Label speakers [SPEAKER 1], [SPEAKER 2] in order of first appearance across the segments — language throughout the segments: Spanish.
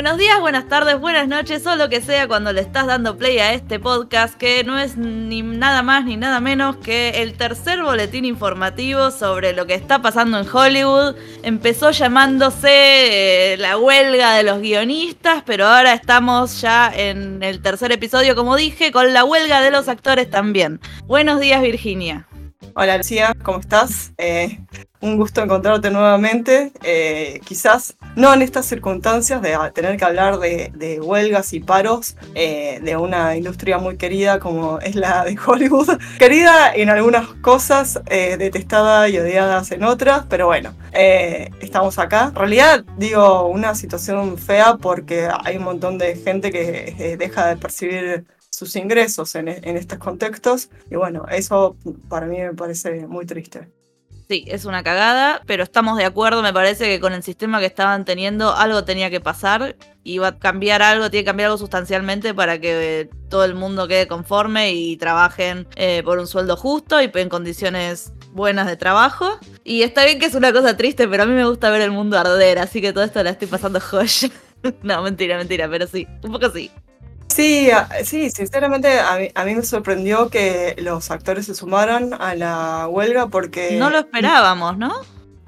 [SPEAKER 1] Buenos días, buenas tardes, buenas noches o lo que sea cuando le estás dando play a este podcast que no es ni nada más ni nada menos que el tercer boletín informativo sobre lo que está pasando en Hollywood. Empezó llamándose eh, la huelga de los guionistas, pero ahora estamos ya en el tercer episodio, como dije, con la huelga de los actores también. Buenos días, Virginia.
[SPEAKER 2] Hola Lucía, ¿cómo estás? Eh, un gusto encontrarte nuevamente. Eh, quizás no en estas circunstancias de tener que hablar de, huelgas y paros eh, de una industria muy querida como es la de Hollywood. Querida en algunas cosas, detestada y odiada en otras, pero bueno, estamos acá. En realidad digo una situación fea porque hay un montón de gente que deja de percibir sus ingresos en, en estos contextos. Y bueno, eso para mí me parece muy triste.
[SPEAKER 1] Sí, es una cagada, pero estamos de acuerdo, me parece que con el sistema que estaban teniendo algo tenía que pasar, iba a cambiar algo, tiene que cambiar algo sustancialmente para que todo el mundo quede conforme y trabajen eh, por un sueldo justo y en condiciones buenas de trabajo. Y está bien que es una cosa triste, pero a mí me gusta ver el mundo arder, así que todo esto la estoy pasando joya. no, mentira, mentira, pero sí, un poco sí.
[SPEAKER 2] Sí, sí, sinceramente a mí, me sorprendió que los actores se sumaran a la huelga porque...
[SPEAKER 1] No lo esperábamos, ¿no?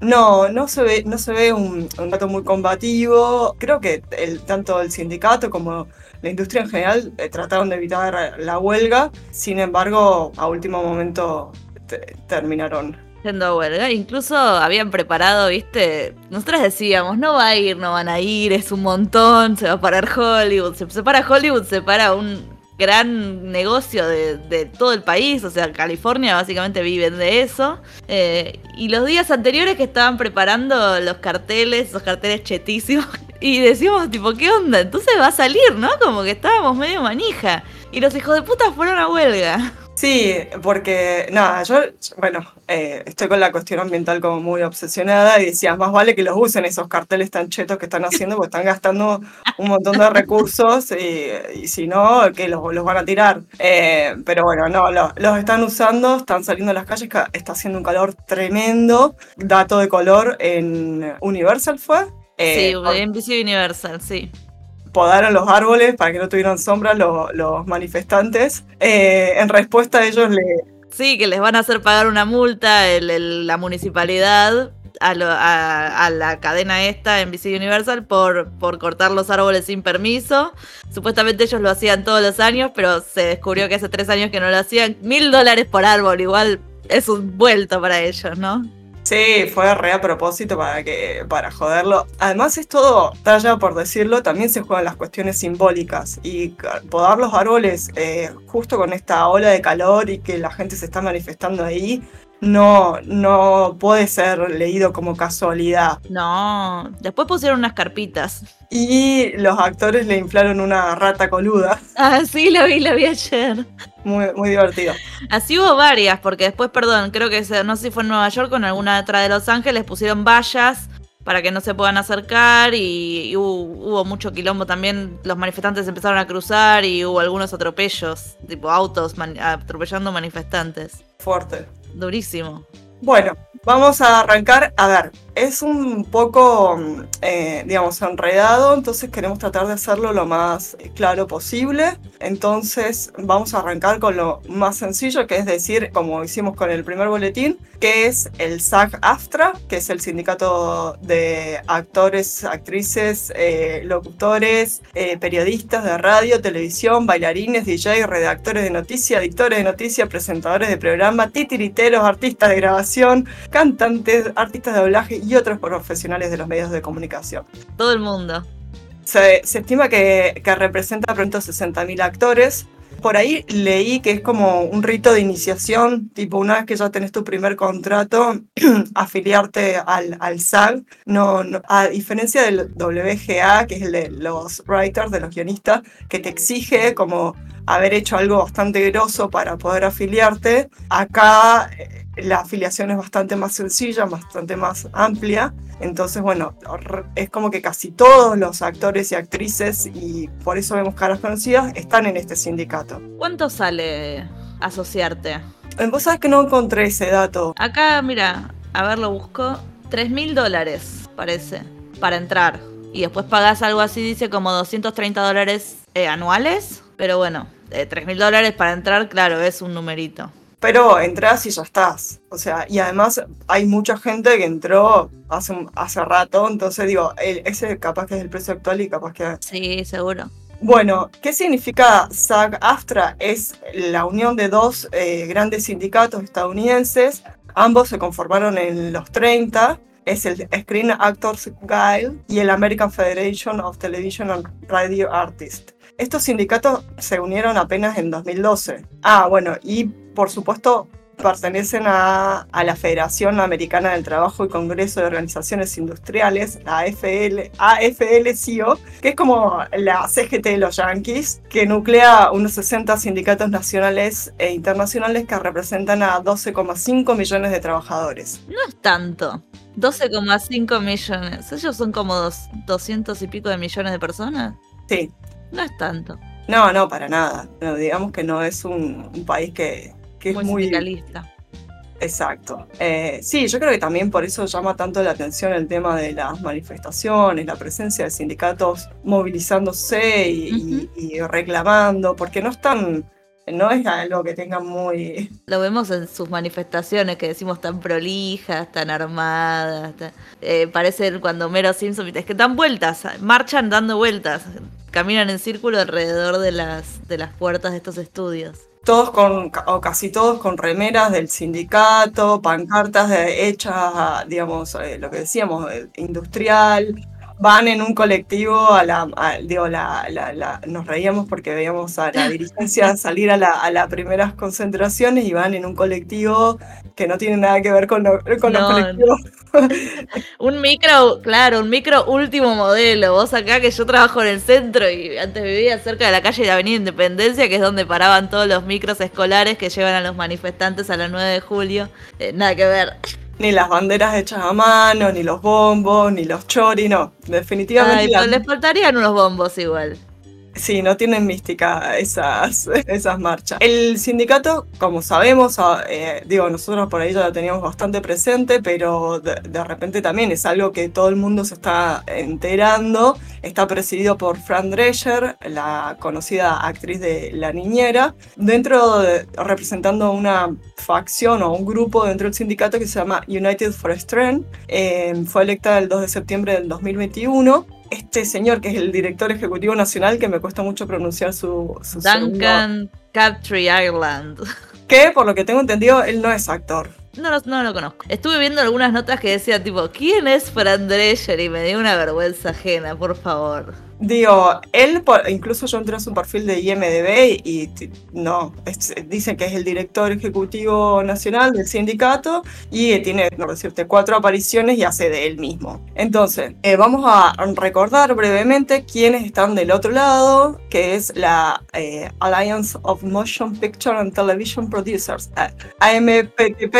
[SPEAKER 2] No, no se ve, no se ve un, dato muy combativo. Creo que el, tanto el sindicato como la industria en general eh, trataron de evitar la huelga. Sin embargo, a último momento terminaron
[SPEAKER 1] Haciendo huelga. Incluso habían preparado, viste, nosotras decíamos, no va a ir, no van a ir, es un montón, se va a parar Hollywood. Se, para Hollywood, se para un gran negocio de, todo el país, o sea, California básicamente viven de eso. Eh, y los días anteriores que estaban preparando los carteles, los carteles chetísimos, y decíamos, tipo, ¿qué onda? Entonces va a salir, ¿no? Como que estábamos medio manija. Y los hijos de puta fueron a huelga.
[SPEAKER 2] Sí, porque nada, yo, bueno, eh, estoy con la cuestión ambiental como muy obsesionada y decía, más vale que los usen esos carteles tan chetos que están haciendo, porque están gastando un montón de recursos y, si no, que los, van a tirar. Eh, pero bueno, no, los, están usando, están saliendo a las calles, está haciendo un calor tremendo. Dato de color en Universal fue.
[SPEAKER 1] Eh, sí, en NBC Universal, sí
[SPEAKER 2] podaron los árboles para que no tuvieran sombra los, manifestantes. Eh, en respuesta ellos le...
[SPEAKER 1] Sí, que les van a hacer pagar una multa la municipalidad a, la cadena esta en BC Universal por, por cortar los árboles sin permiso. Supuestamente ellos lo hacían todos los años, pero se descubrió que hace tres años que no lo hacían. Mil dólares por árbol, igual es un vuelto para ellos, ¿no?
[SPEAKER 2] Sí, fue re a propósito para que para joderlo. Además es todo talla por decirlo, también se juegan las cuestiones simbólicas y podar los árboles eh, justo con esta ola de calor y que la gente se está manifestando ahí no, no puede ser leído como casualidad.
[SPEAKER 1] No, después pusieron unas carpitas.
[SPEAKER 2] Y los actores le inflaron una rata coluda.
[SPEAKER 1] Ah, sí, lo vi, lo vi ayer.
[SPEAKER 2] Muy, muy divertido.
[SPEAKER 1] Así hubo varias, porque después, perdón, creo que no sé si fue en Nueva York o en alguna otra de Los Ángeles, pusieron vallas para que no se puedan acercar y, hubo, mucho quilombo también. Los manifestantes empezaron a cruzar y hubo algunos atropellos, tipo autos atropellando manifestantes.
[SPEAKER 2] Fuerte.
[SPEAKER 1] Durísimo.
[SPEAKER 2] Bueno, vamos a arrancar. A ver, es un poco, eh, digamos, enredado, entonces queremos tratar de hacerlo lo más claro posible. Entonces vamos a arrancar con lo más sencillo, que es decir, como hicimos con el primer boletín, que es el SAG-AFTRA, que es el sindicato de actores, actrices, eh, locutores, eh, periodistas de radio, televisión, bailarines, DJ, redactores de noticias, editores de noticias, presentadores de programa, titiriteros, artistas de grabación, cantantes, artistas de doblaje y otros profesionales de los medios de comunicación.
[SPEAKER 1] Todo el mundo.
[SPEAKER 2] Se, estima que, que representa pronto 60.000 actores. Por ahí leí que es como un rito de iniciación, tipo una vez que ya tenés tu primer contrato, afiliarte al, al SAG. No, a diferencia del WGA, que es el de los writers, de los guionistas, que te exige como haber hecho algo bastante grosso para poder afiliarte, acá eh, la afiliación es bastante más sencilla, bastante más amplia. Entonces, bueno, es como que casi todos los actores y actrices, y por eso vemos caras conocidas, están en este sindicato.
[SPEAKER 1] ¿Cuánto sale asociarte?
[SPEAKER 2] Eh, vos sabés que no encontré ese dato.
[SPEAKER 1] Acá, mira, a ver, lo busco. 3 mil dólares, parece, para entrar. y después pagás algo así, dice como 230 dólares eh, anuales, pero bueno, eh, 3 mil dólares para entrar, claro, es un numerito.
[SPEAKER 2] Pero entras y ya estás. O sea, y además hay mucha gente que entró hace, hace rato, entonces digo, ese capaz que es el precio actual y capaz que...
[SPEAKER 1] Sí, seguro.
[SPEAKER 2] Bueno, ¿qué significa SAG-AFTRA? Es la unión de dos eh, grandes sindicatos estadounidenses. Ambos se conformaron en los 30. Es el Screen Actors Guild y el American Federation of Television and Radio Artists. Estos sindicatos se unieron apenas en 2012. Ah, bueno, y por supuesto pertenecen a, la Federación Americana del Trabajo y Congreso de Organizaciones Industriales, la AFL, AFL-CIO, que es como la CGT de los Yankees, que nuclea unos 60 sindicatos nacionales e internacionales que representan a 12,5 millones de trabajadores.
[SPEAKER 1] No es tanto. 12,5 millones. Ellos son como 200 y pico de millones de personas.
[SPEAKER 2] Sí.
[SPEAKER 1] No es tanto.
[SPEAKER 2] No, no, para nada. digamos que no es un país que, que es muy...
[SPEAKER 1] Sindicalista.
[SPEAKER 2] Exacto. Eh, sí, yo creo que también por eso llama tanto la atención el tema de las manifestaciones, la presencia de sindicatos movilizándose y, reclamando, porque no están, no es algo que tengan muy...
[SPEAKER 1] Lo vemos en sus manifestaciones que decimos tan prolijas, tan armadas, eh, parece cuando Mero Simpson, es que dan vueltas, marchan dando vueltas, caminan en círculo alrededor de las, de las puertas de estos estudios
[SPEAKER 2] todos con, o casi todos con remeras del sindicato, pancartas hechas, digamos, eh, lo que decíamos, eh, industrial, van en un colectivo a la, digo, la, la, nos reíamos porque veíamos a la dirigencia salir a, a las primeras concentraciones y van en un colectivo que no tiene nada que ver con, con los colectivos.
[SPEAKER 1] un micro, claro, un micro último modelo. Vos acá que yo trabajo en el centro y antes vivía cerca de la calle de la Avenida Independencia, que es donde paraban todos los micros escolares que llevan a los manifestantes a las 9 de julio. Eh, nada que ver
[SPEAKER 2] ni las banderas hechas a mano, ni los bombos, ni los chori, no. Definitivamente.
[SPEAKER 1] Ay, les faltarían unos bombos igual.
[SPEAKER 2] Sí, no tienen mística esas, esas marchas. El sindicato, como sabemos, ah, eh, digo, nosotros por ahí ya lo teníamos bastante presente, pero de, repente también es algo que todo el mundo se está enterando. Está presidido por Fran Drescher, la conocida actriz de La Niñera, dentro de, representando una facción o un grupo dentro del sindicato que se llama United for Strength. Fue electa el 2 de septiembre del 2021 este señor que es el director ejecutivo nacional, que me cuesta mucho pronunciar su, su
[SPEAKER 1] Duncan Captree Ireland.
[SPEAKER 2] Que por lo que tengo entendido, él no es actor.
[SPEAKER 1] No, no, lo conozco. Estuve viendo algunas notas que decía tipo, ¿quién es Fran Drescher? Y me dio una vergüenza ajena, por favor.
[SPEAKER 2] Digo, él, incluso yo entré en su perfil de IMDB y, no, dicen que es el director ejecutivo nacional del sindicato y tiene, no decirte, cuatro apariciones y hace de él mismo. Entonces, eh, vamos a recordar brevemente quiénes están del otro lado, que es la eh, Alliance of Motion Picture and Television Producers, AMPTP,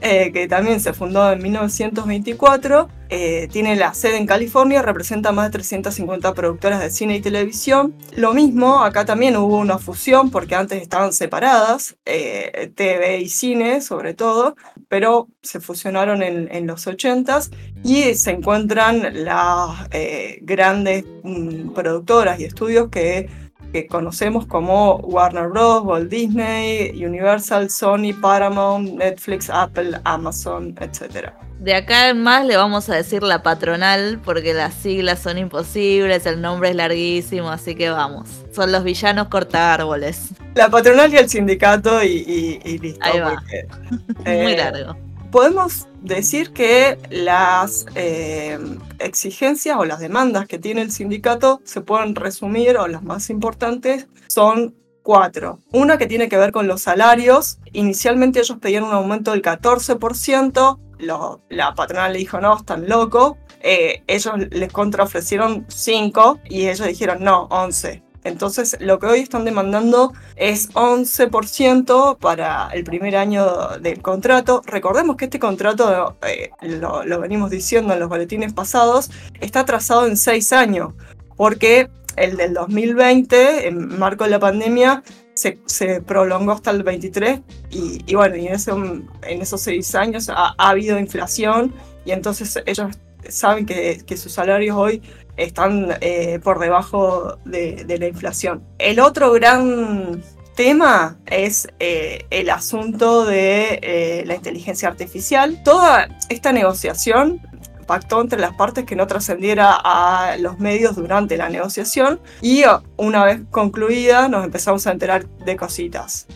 [SPEAKER 2] eh, que también se fundó en 1924 eh, tiene la sede en California, representa más de 350 productoras de cine y televisión. Lo mismo, acá también hubo una fusión porque antes estaban separadas, eh, TV y cine sobre todo, pero se fusionaron en, los 80s y se encuentran las eh, grandes mm, productoras y estudios que que conocemos como Warner Bros., Walt Disney, Universal, Sony, Paramount, Netflix, Apple, Amazon, etc.
[SPEAKER 1] De acá en más le vamos a decir la patronal porque las siglas son imposibles, el nombre es larguísimo, así que vamos. Son los villanos corta árboles.
[SPEAKER 2] La patronal y el sindicato y, listo.
[SPEAKER 1] Ahí va. Muy eh, largo
[SPEAKER 2] podemos decir que las eh, exigencias o las demandas que tiene el sindicato se pueden resumir, o las más importantes, son cuatro. Una que tiene que ver con los salarios. Inicialmente ellos pedían un aumento del 14%, la patronal le dijo, no, están locos. Eh, ellos les contraofrecieron 5 y ellos dijeron, no, 11. Entonces, lo que hoy están demandando es 11% para el primer año del contrato. Recordemos que este contrato, eh, lo, venimos diciendo en los boletines pasados, está trazado en seis años, porque el del 2020, en marco de la pandemia, se, prolongó hasta el 23 y, bueno, y en, esos seis años ha, habido inflación y entonces ellos saben que, que sus salarios hoy están eh, por debajo de, la inflación. El otro gran tema es eh, el asunto de eh, la inteligencia artificial. Toda esta negociación pactó entre las partes que no trascendiera a los medios durante la negociación y una vez concluida nos empezamos a enterar de cositas.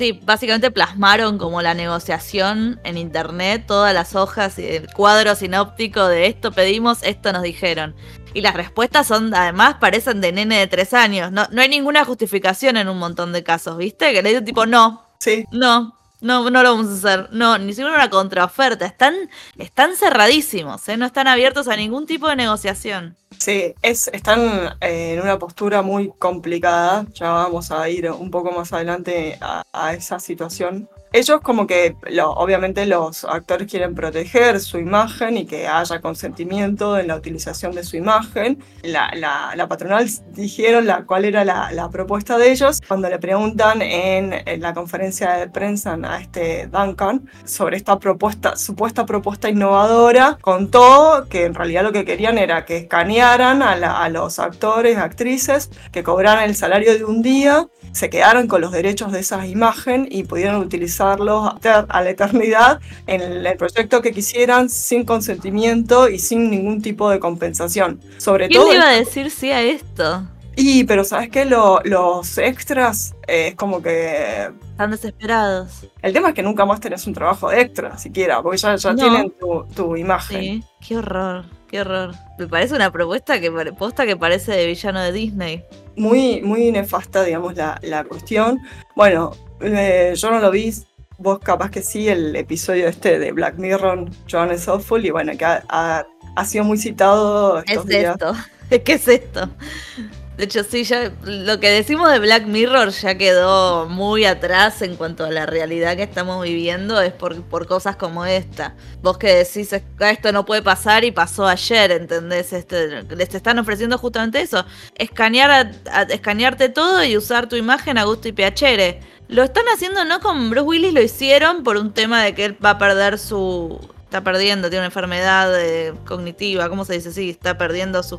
[SPEAKER 1] Sí, básicamente plasmaron como la negociación en internet, todas las hojas y el cuadro sinóptico de esto pedimos, esto nos dijeron. Y las respuestas son, además, parecen de nene de tres años. No, no hay ninguna justificación en un montón de casos, ¿viste? Que le digo tipo, no.
[SPEAKER 2] Sí.
[SPEAKER 1] No, no, no lo vamos a hacer. No, ni siquiera una contraoferta. Están, están cerradísimos, ¿eh? No están abiertos a ningún tipo de negociación.
[SPEAKER 2] Sí, es, están eh, en una postura muy complicada. Ya vamos a ir un poco más adelante a, a esa situación ellos como que obviamente los actores quieren proteger su imagen y que haya consentimiento en la utilización de su imagen. La, la, patronal dijeron la, cuál era la, la, propuesta de ellos cuando le preguntan en, en, la conferencia de prensa a este Duncan sobre esta propuesta, supuesta propuesta innovadora, contó que en realidad lo que querían era que escanearan a, a los actores, actrices, que cobraran el salario de un día se quedaron con los derechos de esa imagen y pudieron utilizarlos a la eternidad en el proyecto que quisieran sin consentimiento y sin ningún tipo de compensación. Sobre
[SPEAKER 1] ¿Quién
[SPEAKER 2] todo
[SPEAKER 1] iba a decir sí a esto?
[SPEAKER 2] Y, pero ¿sabes qué? los extras eh, es como que...
[SPEAKER 1] Están desesperados.
[SPEAKER 2] El tema es que nunca más tenés un trabajo de extra, siquiera, porque ya, ya tienen tu, tu imagen.
[SPEAKER 1] Sí, qué horror, qué horror. Me parece una propuesta que, posta que parece de villano de Disney
[SPEAKER 2] muy, muy nefasta, digamos, la, la cuestión. Bueno, eh, yo no lo vi, vos capaz que sí, el episodio este de Black Mirror, John is Awful, y bueno, que ha, ha, sido muy citado estos
[SPEAKER 1] es esto? ¿Qué es esto? De hecho, sí, ya lo que decimos de Black Mirror ya quedó muy atrás en cuanto a la realidad que estamos viviendo, es por, por cosas como esta. Vos que decís, esto no puede pasar y pasó ayer, ¿entendés? Este, les están ofreciendo justamente eso, escanear escanearte todo y usar tu imagen a gusto y piacere. Lo están haciendo no con Bruce Willis, lo hicieron por un tema de que él va a perder su está perdiendo, tiene una enfermedad eh, cognitiva, ¿cómo se dice? Sí, está perdiendo sus,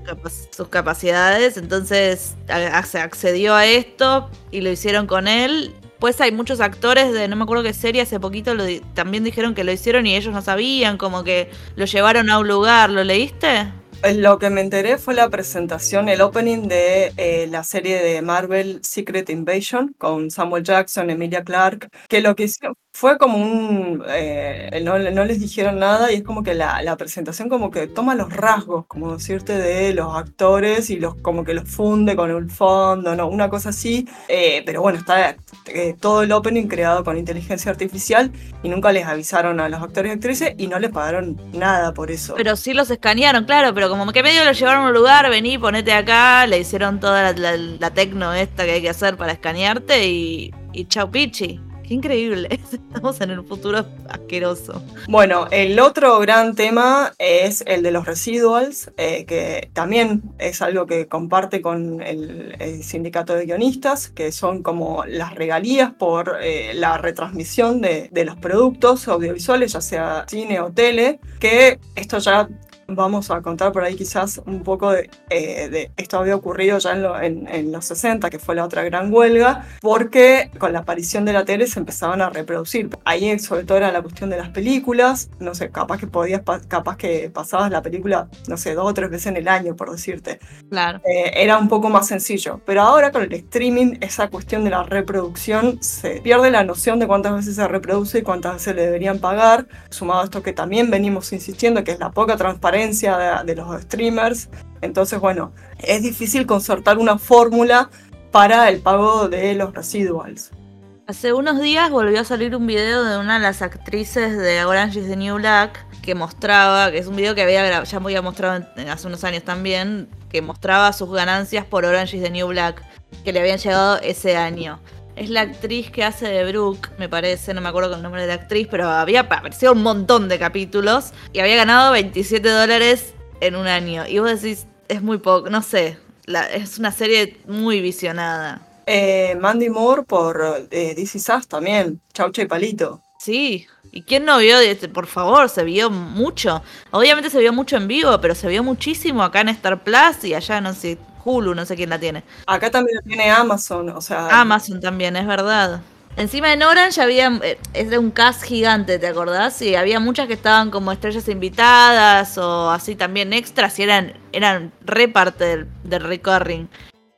[SPEAKER 1] sus capacidades, entonces accedió a esto y lo hicieron con él. Pues hay muchos actores de, no me acuerdo qué serie, hace poquito lo, también dijeron que lo hicieron y ellos no sabían, como que lo llevaron a un lugar, ¿lo leíste?
[SPEAKER 2] Lo que me enteré fue la presentación, el opening de eh, la serie de Marvel Secret Invasion con Samuel Jackson, Emilia Clarke, que lo que hicieron fue como un... Eh, no, les dijeron nada y es como que la, presentación como que toma los rasgos, como decirte, de los actores y los como que los funde con el fondo, ¿no? Una cosa así. Eh, pero bueno, está eh, todo el opening creado con inteligencia artificial y nunca les avisaron a los actores y actrices y no les pagaron nada por eso.
[SPEAKER 1] Pero sí los escanearon, claro, pero como que medio lo llevaron a un lugar, vení, ponete acá, le hicieron toda la, la, tecno esta que hay que hacer para escanearte y, y chau pichi increíble. Estamos en un futuro asqueroso.
[SPEAKER 2] Bueno, el otro gran tema es el de los residuals, eh, que también es algo que comparte con el, sindicato de guionistas, que son como las regalías por eh, la retransmisión de, de los productos audiovisuales, ya sea cine o tele, que esto ya vamos a contar por ahí quizás un poco de, eh, esto había ocurrido ya en, los 60, que fue la otra gran huelga, porque con la aparición de la tele se empezaban a reproducir. Ahí sobre todo era la cuestión de las películas, no sé, capaz que podías, capaz que pasabas la película, no sé, dos o tres veces en el año, por decirte.
[SPEAKER 1] Claro.
[SPEAKER 2] Eh, era un poco más sencillo, pero ahora con el streaming, esa cuestión de la reproducción, se pierde la noción de cuántas veces se reproduce y cuántas veces le deberían pagar, sumado a esto que también venimos insistiendo, que es la poca transparencia de, los streamers. Entonces, bueno, es difícil concertar una fórmula para el pago de los residuals.
[SPEAKER 1] Hace unos días volvió a salir un video de una de las actrices de Orange is the New Black que mostraba, que es un video que había ya había mostrado hace unos años también, que mostraba sus ganancias por Orange is the New Black, que le habían llegado ese año. Es la actriz que hace de Brooke, me parece, no me acuerdo con el nombre de la actriz, pero había aparecido un montón de capítulos y había ganado 27 dólares en un año. Y vos decís, es muy poco, no sé, es una serie muy visionada.
[SPEAKER 2] Eh, Mandy Moore por eh, DC Sass también, Chaucha y Palito.
[SPEAKER 1] Sí, ¿y quién no vio? Este, por favor, se vio mucho. Obviamente se vio mucho en vivo, pero se vio muchísimo acá en Star Plus y allá no sé, Hulu, no sé quién la tiene.
[SPEAKER 2] Acá también la tiene Amazon, o sea.
[SPEAKER 1] Amazon también, es verdad. Encima en Orange había, eh, era un cast gigante, ¿te acordás? Y había muchas que estaban como estrellas invitadas o así también extras y eran, eran re parte del, del recurring.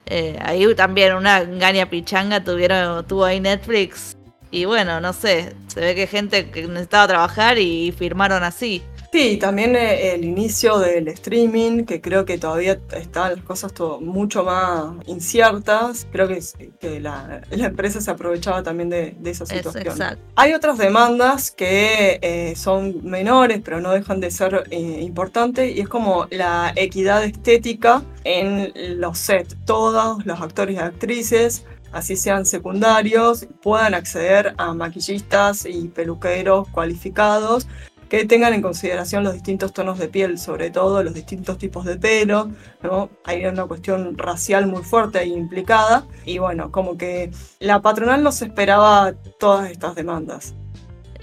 [SPEAKER 1] Eh, ahí también una gaña pichanga tuvieron, tuvo ahí Netflix. Y bueno, no sé, se ve que gente que necesitaba trabajar y firmaron así.
[SPEAKER 2] Sí, también eh, el inicio del streaming, que creo que todavía están las cosas todo mucho más inciertas. Creo que, que la, empresa se aprovechaba también de, esa situación. Hay otras demandas que eh, son menores, pero no dejan de ser eh, importantes, y es como la equidad estética en los sets. Todos los actores y actrices así sean secundarios, puedan acceder a maquillistas y peluqueros cualificados que tengan en consideración los distintos tonos de piel, sobre todo los distintos tipos de pelo, ¿no? Hay una cuestión racial muy fuerte ahí implicada y bueno, como que la patronal no se esperaba todas estas demandas.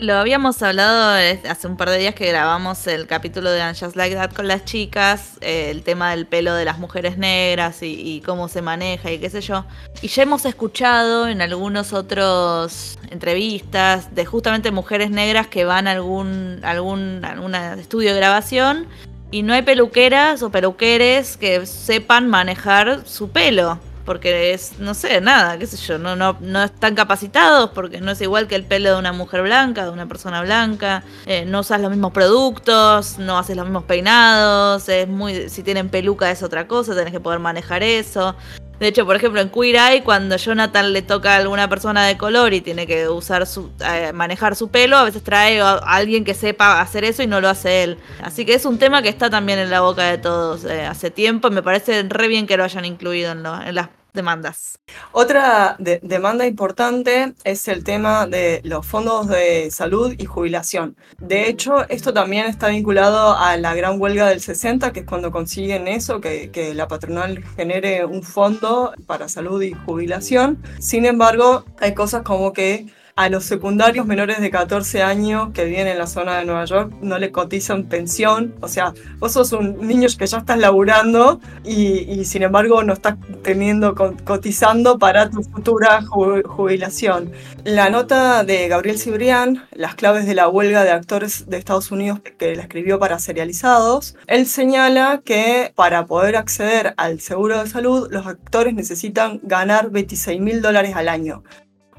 [SPEAKER 1] Lo habíamos hablado hace un par de días que grabamos el capítulo de Just Like That con las chicas, eh, el tema del pelo de las mujeres negras y, cómo se maneja y qué sé yo. Y ya hemos escuchado en algunos otros entrevistas de justamente mujeres negras que van a algún, algún, algún estudio de grabación y no hay peluqueras o peluqueres que sepan manejar su pelo porque es, no sé, nada, qué sé yo, no, no, no están capacitados porque no es igual que el pelo de una mujer blanca, de una persona blanca, eh, no usas los mismos productos, no haces los mismos peinados, es muy, si tienen peluca es otra cosa, tenés que poder manejar eso. De hecho, por ejemplo, en Queer Eye, cuando Jonathan le toca a alguna persona de color y tiene que usar su, eh, manejar su pelo, a veces trae a alguien que sepa hacer eso y no lo hace él. Así que es un tema que está también en la boca de todos eh, hace tiempo me parece re bien que lo hayan incluido en, en las demandas.
[SPEAKER 2] Otra demanda importante es el tema de los fondos de salud y jubilación. De hecho, esto también está vinculado a la gran huelga del 60, que es cuando consiguen eso, que, la patronal genere un fondo para salud y jubilación. Sin embargo, hay cosas como que a los secundarios menores de 14 años que viven en la zona de Nueva York no le cotizan pensión. O sea, vos sos un niño que ya estás laburando y, sin embargo no estás teniendo cotizando para tu futura jubilación. La nota de Gabriel Cibrián, Las claves de la huelga de actores de Estados Unidos, que la escribió para serializados, él señala que para poder acceder al seguro de salud, los actores necesitan ganar 26 mil dólares al año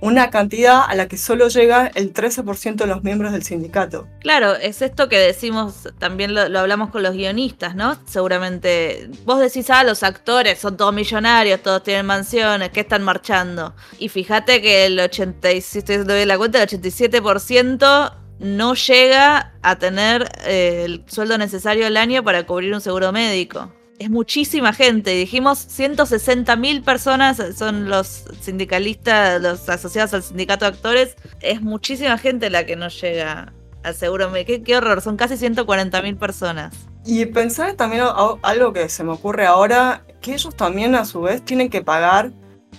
[SPEAKER 2] una cantidad a la que solo llega el 13% de los miembros del sindicato.
[SPEAKER 1] Claro, es esto que decimos, también lo, hablamos con los guionistas, ¿no? Seguramente vos decís, ah, los actores son todos millonarios, todos tienen mansiones, ¿qué están marchando? Y fíjate que el 87, si estoy bien la cuenta, el 87% no llega a tener eh, el sueldo necesario al año para cubrir un seguro médico es muchísima gente. Dijimos 160 mil personas son los sindicalistas, los asociados al sindicato de actores. Es muchísima gente la que no llega al seguro. Qué, qué horror, son casi 140 mil personas.
[SPEAKER 2] Y pensar también algo que se me ocurre ahora, que ellos también a su vez tienen que pagar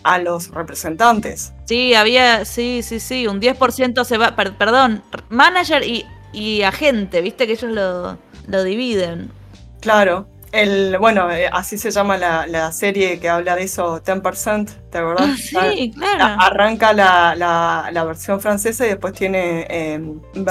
[SPEAKER 2] a los representantes.
[SPEAKER 1] Sí, había, sí, sí, sí, un 10% se va, perdón, manager y, y agente, viste que ellos lo, lo dividen.
[SPEAKER 2] Claro, el, bueno, eh, así se llama la, serie que habla de eso, 10%, ¿te acordás?
[SPEAKER 1] Ah, sí, claro.
[SPEAKER 2] Arranca la, versión francesa y después tiene eh,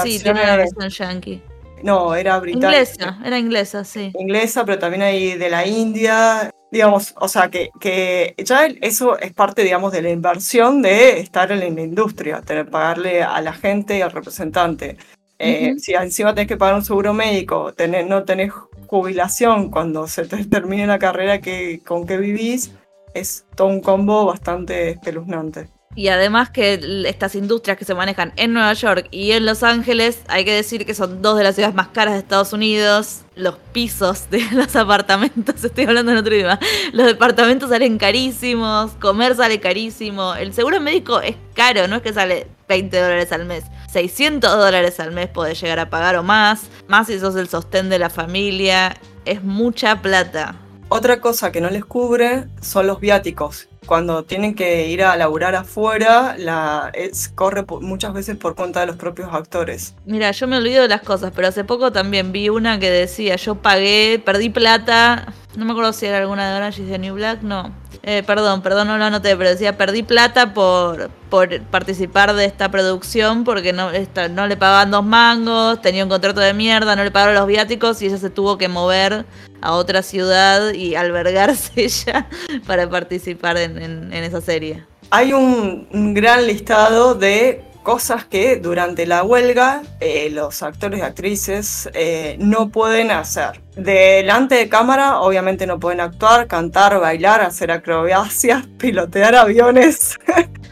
[SPEAKER 1] Sí, tiene la versión yankee.
[SPEAKER 2] No, era británica.
[SPEAKER 1] Inglesa, era inglesa, sí.
[SPEAKER 2] Inglesa, pero también hay de la India. Digamos, o sea, que, que ya eso es parte, digamos, de la inversión de estar en la industria, tener pagarle a la gente y al representante. Eh, si encima tenés que pagar un seguro médico, tener, no tenés jubilación cuando se te termine la carrera que, con que vivís, es todo un combo bastante espeluznante.
[SPEAKER 1] Y además que estas industrias que se manejan en Nueva York y en Los Ángeles, hay que decir que son dos de las ciudades más caras de Estados Unidos. Los pisos de los apartamentos, estoy hablando en otro idioma, los departamentos salen carísimos, comer sale carísimo, el seguro médico es caro, no es que sale 20 dólares al mes, 600 dólares al mes podés llegar a pagar o más, más si sos el sostén de la familia, es mucha plata.
[SPEAKER 2] Otra cosa que no les cubre son los viáticos, cuando tienen que ir a laburar afuera, la corre muchas veces por cuenta de los propios actores.
[SPEAKER 1] Mira, yo me olvido de las cosas, pero hace poco también vi una que decía, yo pagué, perdí plata, no me acuerdo si era alguna de Orange is the New Black, no. Eh, perdón, perdón, no lo anoté, pero decía, perdí plata por, por participar de esta producción porque no, no le pagaban dos mangos, tenía un contrato de mierda, no le pagaron los viáticos y ella se tuvo que mover a otra ciudad y albergarse ella para participar en, esa serie.
[SPEAKER 2] Hay un, gran listado de cosas que durante la huelga eh, los actores y actrices eh, no pueden hacer. Delante de cámara obviamente no pueden actuar, cantar, bailar, hacer acrobacias, pilotear aviones.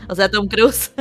[SPEAKER 1] O sea, Tom Cruise.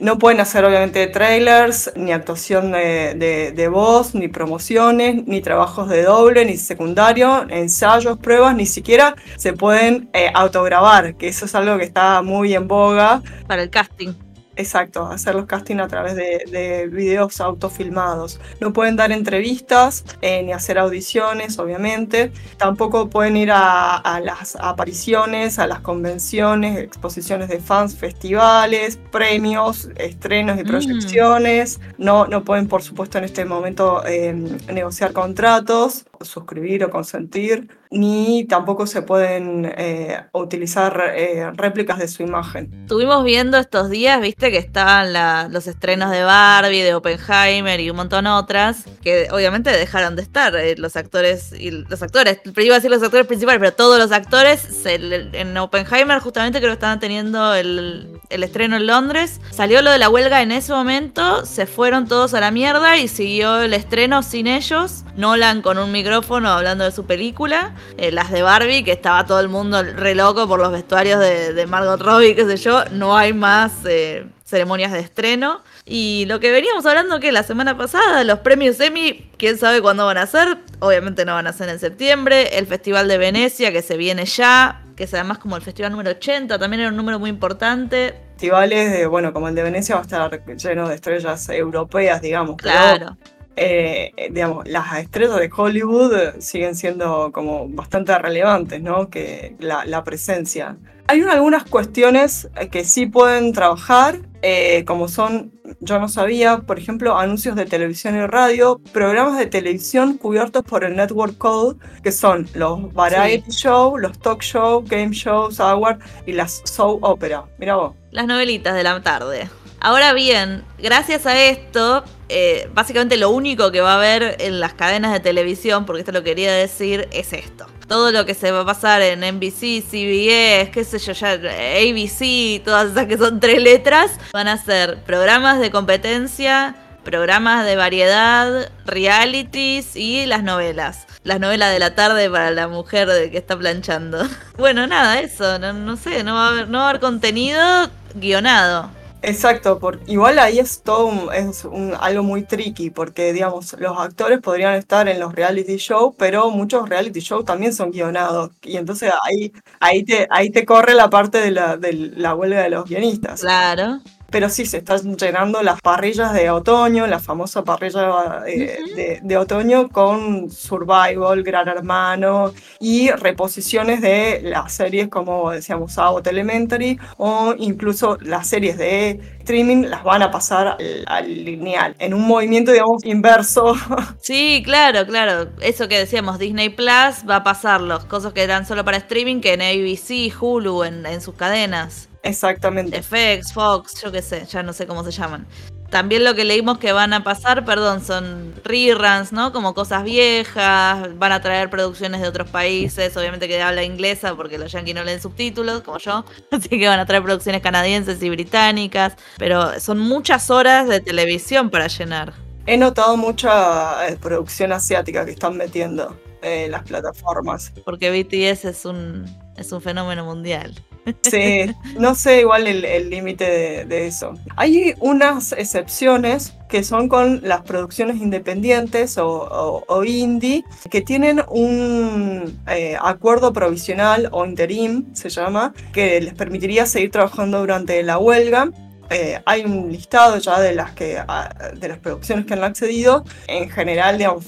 [SPEAKER 2] no pueden hacer obviamente trailers, ni actuación de, voz, ni promociones, ni trabajos de doble, ni secundario, ensayos, pruebas, ni siquiera se pueden eh, autograbar, que eso es algo que está muy en boga.
[SPEAKER 1] Para el casting.
[SPEAKER 2] Exacto, hacer los castings a través de, videos autofilmados. No pueden dar entrevistas eh, ni hacer audiciones, obviamente. Tampoco pueden ir a, las apariciones, a las convenciones, exposiciones de fans, festivales, premios, estrenos y mm. proyecciones. No, no pueden, por supuesto, en este momento em, negociar contratos, suscribir o consentir, ni tampoco se pueden eh, utilizar eh, réplicas de su imagen.
[SPEAKER 1] Estuvimos viendo estos días, viste que estaban los estrenos de Barbie, de Oppenheimer y un montón otras, que obviamente dejaron de estar eh, los actores y los actores, iba a decir los actores principales, pero todos los actores en Oppenheimer justamente creo que estaban teniendo el, el estreno en Londres, salió lo de la huelga en ese momento, se fueron todos a la mierda y siguió el estreno sin ellos, Nolan con un micrófono hablando de su película, eh, las de Barbie, que estaba todo el mundo re loco por los vestuarios de, Margot Robbie, qué sé yo, no hay más eh, ceremonias de estreno. Y lo que veníamos hablando que la semana pasada, los premios Emmy, quién sabe cuándo van a ser, obviamente no van a ser en septiembre, el Festival de Venecia que se viene ya, que es además como el festival número 80, también era un número muy importante.
[SPEAKER 2] Festivales, de, bueno, como el de Venecia va a estar lleno de estrellas europeas, digamos.
[SPEAKER 1] Claro.
[SPEAKER 2] Eh, digamos, las estrellas de Hollywood siguen siendo como bastante relevantes, ¿no? Que la, la presencia. Hay algunas cuestiones que sí pueden trabajar, eh, como son, yo no sabía, por ejemplo, anuncios de televisión y radio, programas de televisión cubiertos por el Network Code, que son los variety show, los talk show, game shows, hour y las show opera. Mira vos.
[SPEAKER 1] Las novelitas de la tarde. Ahora bien, gracias a esto, eh, básicamente lo único que va a haber en las cadenas de televisión, porque esto lo quería decir, es esto. Todo lo que se va a pasar en NBC, CBS, qué sé yo, ya ABC, todas esas que son tres letras, van a ser programas de competencia, programas de variedad, realities y las novelas. Las novelas de la tarde para la mujer que está planchando. Bueno, nada, eso, no, sé, no va, a haber, no va a haber contenido guionado.
[SPEAKER 2] Exacto, por, igual ahí es todo es algo muy tricky, porque digamos, los actores podrían estar en los reality shows, pero muchos reality shows también son guionados. Y entonces ahí, ahí, te, ahí te corre la parte de la, de la huelga de los guionistas.
[SPEAKER 1] Claro
[SPEAKER 2] pero sí se están llenando las parrillas de otoño, la famosa parrilla eh, de, otoño con Survival, Gran Hermano y reposiciones de las series como decíamos Abbott Elementary o incluso las series de streaming las van a pasar al, lineal, en un movimiento digamos inverso.
[SPEAKER 1] Sí, claro, claro. Eso que decíamos, Disney Plus va a pasar los cosas que eran solo para streaming que en ABC, Hulu, en, en sus cadenas.
[SPEAKER 2] Exactamente.
[SPEAKER 1] FX, Fox, yo qué sé, ya no sé cómo se llaman. También lo que leímos que van a pasar, perdón, son reruns, ¿no? Como cosas viejas, van a traer producciones de otros países, obviamente que habla inglesa porque los yankees no leen subtítulos, como yo, así que van a traer producciones canadienses y británicas, pero son muchas horas de televisión para llenar.
[SPEAKER 2] He notado mucha eh, producción asiática que están metiendo en las plataformas.
[SPEAKER 1] Porque BTS es un, es un fenómeno mundial.
[SPEAKER 2] Sí, no sé igual el límite de, eso. Hay unas excepciones que son con las producciones independientes o, indie, que tienen un eh, acuerdo provisional o interim, se llama, que les permitiría seguir trabajando durante la huelga. Eh, hay un listado ya de las que ah, de las producciones que han accedido. En general, digamos,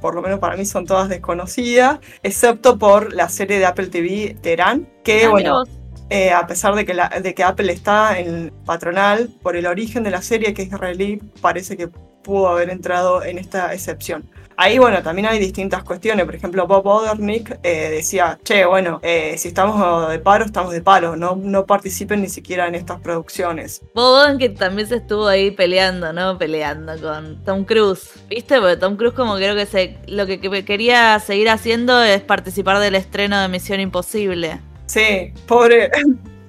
[SPEAKER 2] por lo menos para mí son todas desconocidas, excepto por la serie de Apple TV Terán, que bueno, eh, a pesar de que, la, de que Apple está en patronal, por el origen de la serie que es israelí, parece que pudo haber entrado en esta excepción. Ahí, bueno, también hay distintas cuestiones. Por ejemplo, Bob Odernick eh, decía, che, bueno, eh, si estamos de paro, estamos de paro. No, no participen ni siquiera en estas producciones.
[SPEAKER 1] Bob Odenkirk también se estuvo ahí peleando, ¿no? Peleando con Tom Cruise. ¿Viste? Porque Tom Cruise como creo que se, lo que quería seguir haciendo es participar del estreno de Misión Imposible.
[SPEAKER 2] Sí, pobre.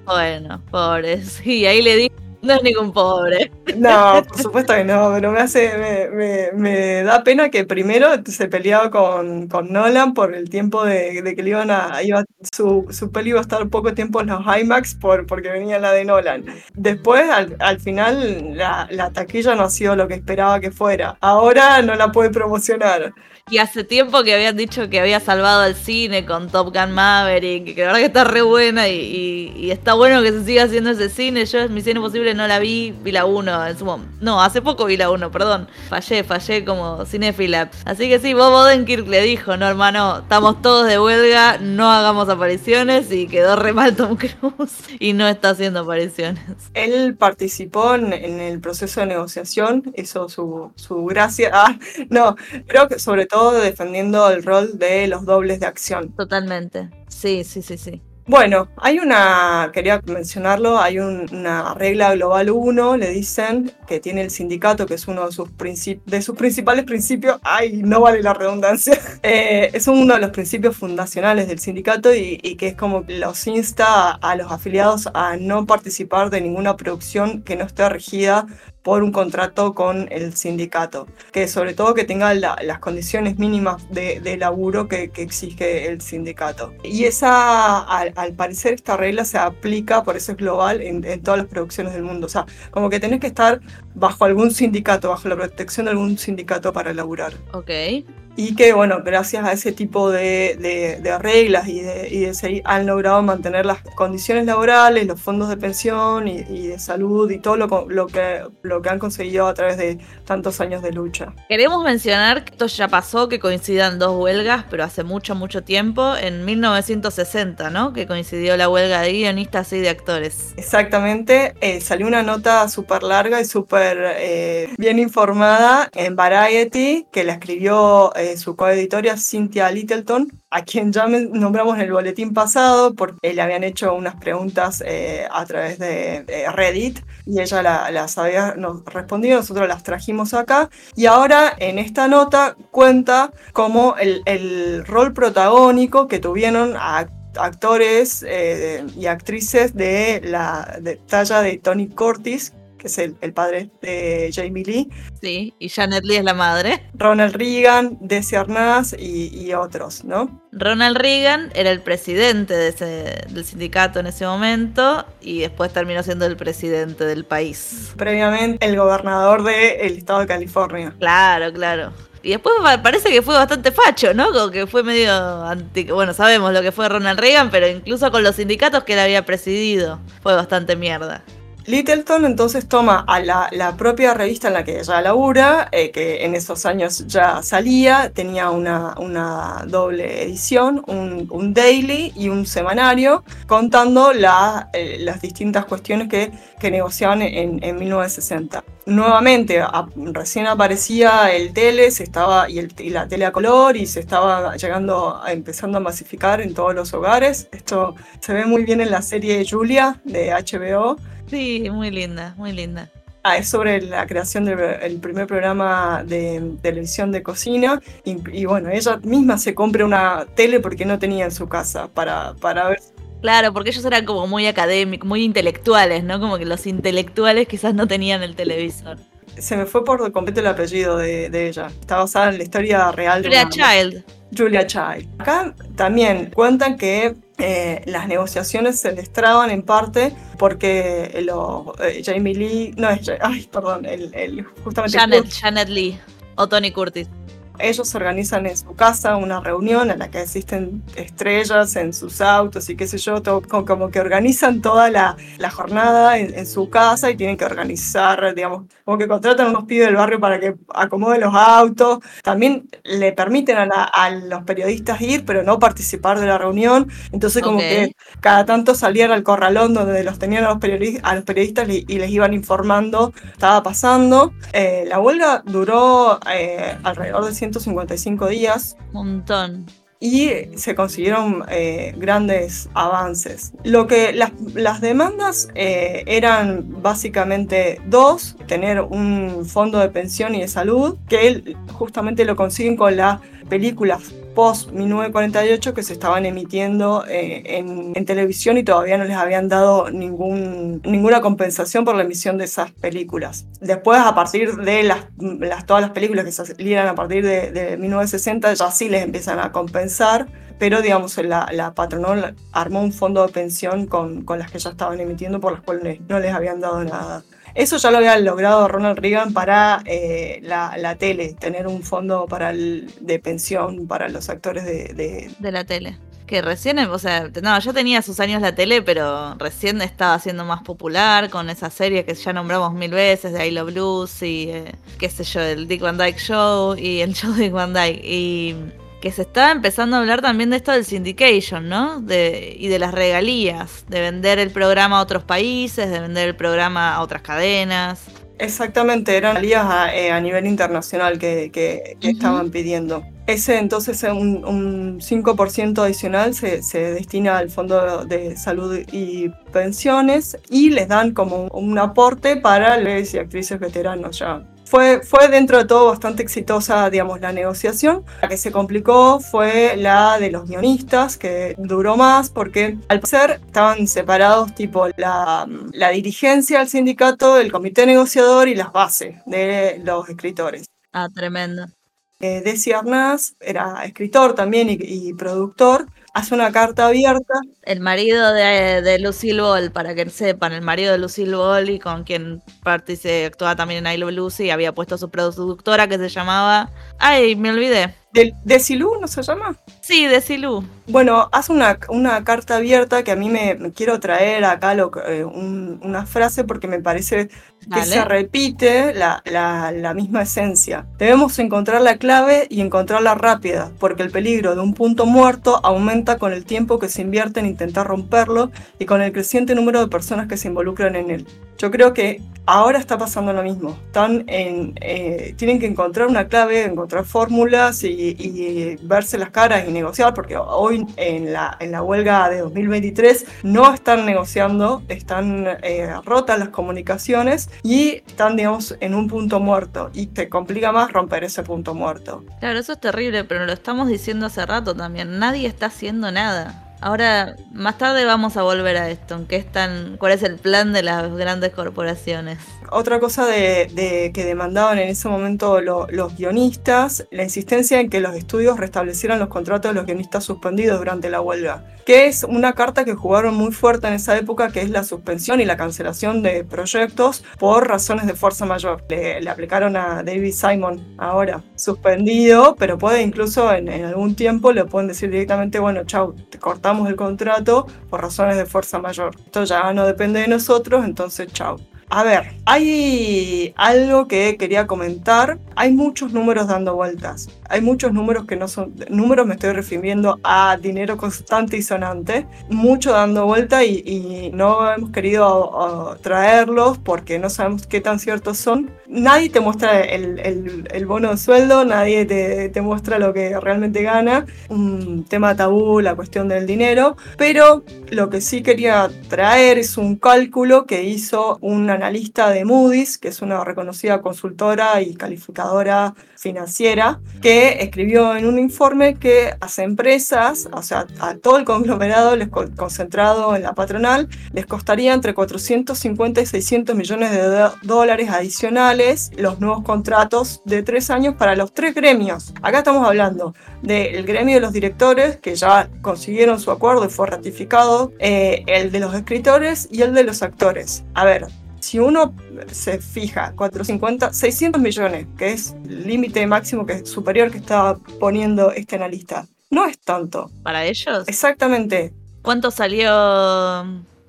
[SPEAKER 1] Bueno, pobre. Sí, ahí le di no es ningún pobre.
[SPEAKER 2] No, por supuesto que no, pero me hace, me, da pena que primero se peleaba con, con Nolan por el tiempo de, que le iban a, iba, su, su peli iba a estar poco tiempo en los IMAX por, porque venía la de Nolan. Después, al, final, la, la taquilla no ha sido lo que esperaba que fuera. Ahora no la puede promocionar.
[SPEAKER 1] Y hace tiempo que habían dicho que había salvado al cine con Top Gun Maverick, que la verdad que está re buena y, está bueno que se siga haciendo ese cine. Yo Misión Imposible no la vi, vi la 1 en su No, hace poco vi la 1, perdón. Fallé, fallé como cinéfila. Así que sí, Bob Odenkirk le dijo, no hermano, estamos todos de huelga, no hagamos apariciones y quedó re mal Tom Cruise y no está haciendo apariciones.
[SPEAKER 2] Él participó en, el proceso de negociación, hizo su, su gracia. Ah, no, creo que sobre todo defendiendo el rol de los dobles de acción.
[SPEAKER 1] Totalmente. Sí, sí, sí, sí.
[SPEAKER 2] Bueno, hay una, quería mencionarlo, hay una regla global 1, le dicen, que tiene el sindicato, que es uno de sus, de sus principales principios, ay, no vale la redundancia, eh, es uno de los principios fundacionales del sindicato y, que es como los insta a los afiliados a no participar de ninguna producción que no esté regida por un contrato con el sindicato, que sobre todo que tenga las condiciones mínimas de, laburo que, exige el sindicato. Y esa, al, parecer, esta regla se aplica, por eso es global, en, en, todas las producciones del mundo. O sea, como que tenés que estar bajo algún sindicato, bajo la protección de algún sindicato para laburar.
[SPEAKER 1] Ok
[SPEAKER 2] y que, bueno, gracias a ese tipo de, de, reglas y de, y de seguir, han logrado mantener las condiciones laborales, los fondos de pensión y, de salud y todo lo, lo, que, lo que han conseguido a través de tantos años de lucha.
[SPEAKER 1] Queremos mencionar que esto ya pasó, que coincidan dos huelgas, pero hace mucho, mucho tiempo, en 1960, ¿no? Que coincidió la huelga de guionistas y de actores.
[SPEAKER 2] Exactamente, eh, salió una nota súper larga y súper eh, bien informada en Variety, que la escribió... Eh, su coeditoria Cynthia Littleton, a quien ya nombramos en el boletín pasado, porque le habían hecho unas preguntas eh, a través de Reddit y ella las había nos respondido, nosotros las trajimos acá. Y ahora en esta nota cuenta como el, rol protagónico que tuvieron actores eh, y actrices de la talla de Tony Curtis, que es el, padre de Jamie Lee.
[SPEAKER 1] Sí, y Janet Lee es la madre.
[SPEAKER 2] Ronald Reagan, Desi Arnaz y, otros, ¿no?
[SPEAKER 1] Ronald Reagan era el presidente del sindicato en ese momento y después terminó siendo el presidente del país.
[SPEAKER 2] Previamente el gobernador del estado de California.
[SPEAKER 1] Claro, claro. Y después parece que fue bastante facho, ¿no? Como que fue medio anti... Bueno, sabemos lo que fue Ronald Reagan, pero incluso con los sindicatos que él había presidido, fue bastante mierda.
[SPEAKER 2] Littleton entonces toma a la, propia revista en la que ella labura, eh, que en esos años ya salía, tenía una, una doble edición, un, daily y un semanario, contando eh, las distintas cuestiones que, que negociaban en, 1960. Nuevamente, recién aparecía el tele se estaba, y, el, y, la tele a color y se estaba llegando, a, empezando a masificar en todos los hogares. Esto se ve muy bien en la serie Julia de HBO
[SPEAKER 1] Sí, muy linda, muy linda.
[SPEAKER 2] Ah, es sobre la creación del primer programa de televisión de cocina. Y, bueno, ella misma se compra una tele porque no tenía en su casa para, para ver.
[SPEAKER 1] Claro, porque ellos eran como muy académicos, muy intelectuales, ¿no? Como que los intelectuales quizás no tenían el televisor.
[SPEAKER 2] Se me fue por completo el apellido de, ella. Está basada en la historia real
[SPEAKER 1] de Julia Child.
[SPEAKER 2] Julia Child. Acá también cuentan que eh, las negociaciones se destraban en parte porque lo, eh, Jamie Lee, no es, ay, perdón, el, justamente...
[SPEAKER 1] Janet, Janet Lee o Tony Curtis.
[SPEAKER 2] Ellos organizan en su casa una reunión en la que existen estrellas en sus autos y qué sé yo, todo, como que organizan toda la, la jornada en, su casa y tienen que organizar, digamos, como que contratan unos pibes del barrio para que acomoden los autos. También le permiten a, a los periodistas ir, pero no participar de la reunión. Entonces como que cada tanto salían al corralón donde los tenían a los, periodistas, a los periodistas y, les iban informando estaba pasando. Eh, la huelga duró eh, alrededor de 155 días.
[SPEAKER 1] Un montón
[SPEAKER 2] y se consiguieron eh, grandes avances. Lo que las, las demandas eran básicamente dos, tener un fondo de pensión y de salud, que justamente lo consiguen con las películas post 1948 que se estaban emitiendo eh, en, televisión y todavía no les habían dado ningún, ninguna compensación por la emisión de esas películas. Después, a partir de las, todas las películas que salieran a partir de, 1960, ya sí les empiezan a compensar, pero digamos, la, la patronal armó un fondo de pensión con, con las que ya estaban emitiendo, por las cuales no les habían dado nada. Eso ya lo había logrado Ronald Reagan para eh, la, tele, tener un fondo para de pensión para los actores de,
[SPEAKER 1] de... la tele. Que recién, o sea, no, ya tenía sus años la tele, pero recién estaba siendo más popular con esa serie que ya nombramos mil veces, de I Love Blues y eh, qué sé yo, el Dick Van Dyke Show y el show de Dick Van Dyke. Y que se estaba empezando a hablar también de esto del syndication, ¿no? De, y de las regalías, de vender el programa a otros países, de vender el programa a otras cadenas.
[SPEAKER 2] Exactamente, eran regalías a, eh, nivel internacional que, estaban pidiendo. Ese entonces un, un 5% adicional se, se, destina al Fondo de Salud y Pensiones y les dan como un aporte para les y actrices veteranos ya fue, fue dentro de todo bastante exitosa, digamos, la negociación. La que se complicó fue la de los guionistas, que duró más porque al parecer estaban separados tipo la, la dirigencia del sindicato, el comité negociador y las bases de los escritores.
[SPEAKER 1] Ah, tremendo.
[SPEAKER 2] Eh, Desi Arnaz era escritor también y productor, hace una carta abierta.
[SPEAKER 1] El marido de, de Lucille Ball, para que sepan, el marido de Lucille Ball y con quien participó, actuaba también en I Love Lucy, había puesto su productora que se llamaba... Ay, me olvidé.
[SPEAKER 2] ¿De, ¿Desilú no se llama?
[SPEAKER 1] Sí, Desilú.
[SPEAKER 2] Bueno, hace una, una, carta abierta que a mí me, quiero traer acá lo, eh, una frase porque me parece que se repite la, la, la, misma esencia. Debemos encontrar la clave y encontrarla rápida, porque el peligro de un punto muerto aumenta con el tiempo que se invierte en intentar romperlo y con el creciente número de personas que se involucran en él. Yo creo que ahora está pasando lo mismo. Están en, eh, tienen que encontrar una clave, encontrar fórmulas y, y, verse las caras y negociar, porque hoy en la, en la huelga de 2023 no están negociando, están eh, rotas las comunicaciones y están, digamos, en un punto muerto. Y te complica más romper ese punto muerto.
[SPEAKER 1] Claro, eso es terrible, pero lo estamos diciendo hace rato también. Nadie está haciendo nada. Ahora, más tarde vamos a volver a esto, ¿qué están, ¿cuál es el plan de las grandes corporaciones?
[SPEAKER 2] Otra cosa de, que demandaban en ese momento los guionistas, la insistencia en que los estudios restablecieran los contratos de los guionistas suspendidos durante la huelga, que es una carta que jugaron muy fuerte en esa época, que es la suspensión y la cancelación de proyectos por razones de fuerza mayor. Le, aplicaron a David Simon ahora, suspendido, pero puede incluso en, en algún tiempo le pueden decir directamente, bueno, chau, te cortamos el contrato por razones de fuerza mayor. Esto ya no depende de nosotros, entonces chao. A ver, hay algo que quería comentar. Hay muchos números dando vueltas. Hay muchos números que no son... Números me estoy refiriendo a dinero constante y sonante. Mucho dando vuelta y, no hemos querido traerlos porque no sabemos qué tan ciertos son. Nadie te muestra el, bono de sueldo, nadie te, te muestra lo que realmente gana. Un tema tabú, la cuestión del dinero. Pero lo que sí quería traer es un cálculo que hizo una analista de Moody's, que es una reconocida consultora y calificadora financiera, que escribió en un informe que a las empresas, o sea, a todo el conglomerado les concentrado en la patronal, les costaría entre 450 y 600 millones de dólares adicionales los nuevos contratos de tres años para los tres gremios. Acá estamos hablando del gremio de los directores, que ya consiguieron su acuerdo y fue ratificado, eh, el de los escritores y el de los actores. A ver, si uno se fija 450, 600 millones, que es el límite máximo que superior que estaba poniendo este analista, no es tanto.
[SPEAKER 1] ¿Para ellos?
[SPEAKER 2] Exactamente.
[SPEAKER 1] ¿Cuánto salió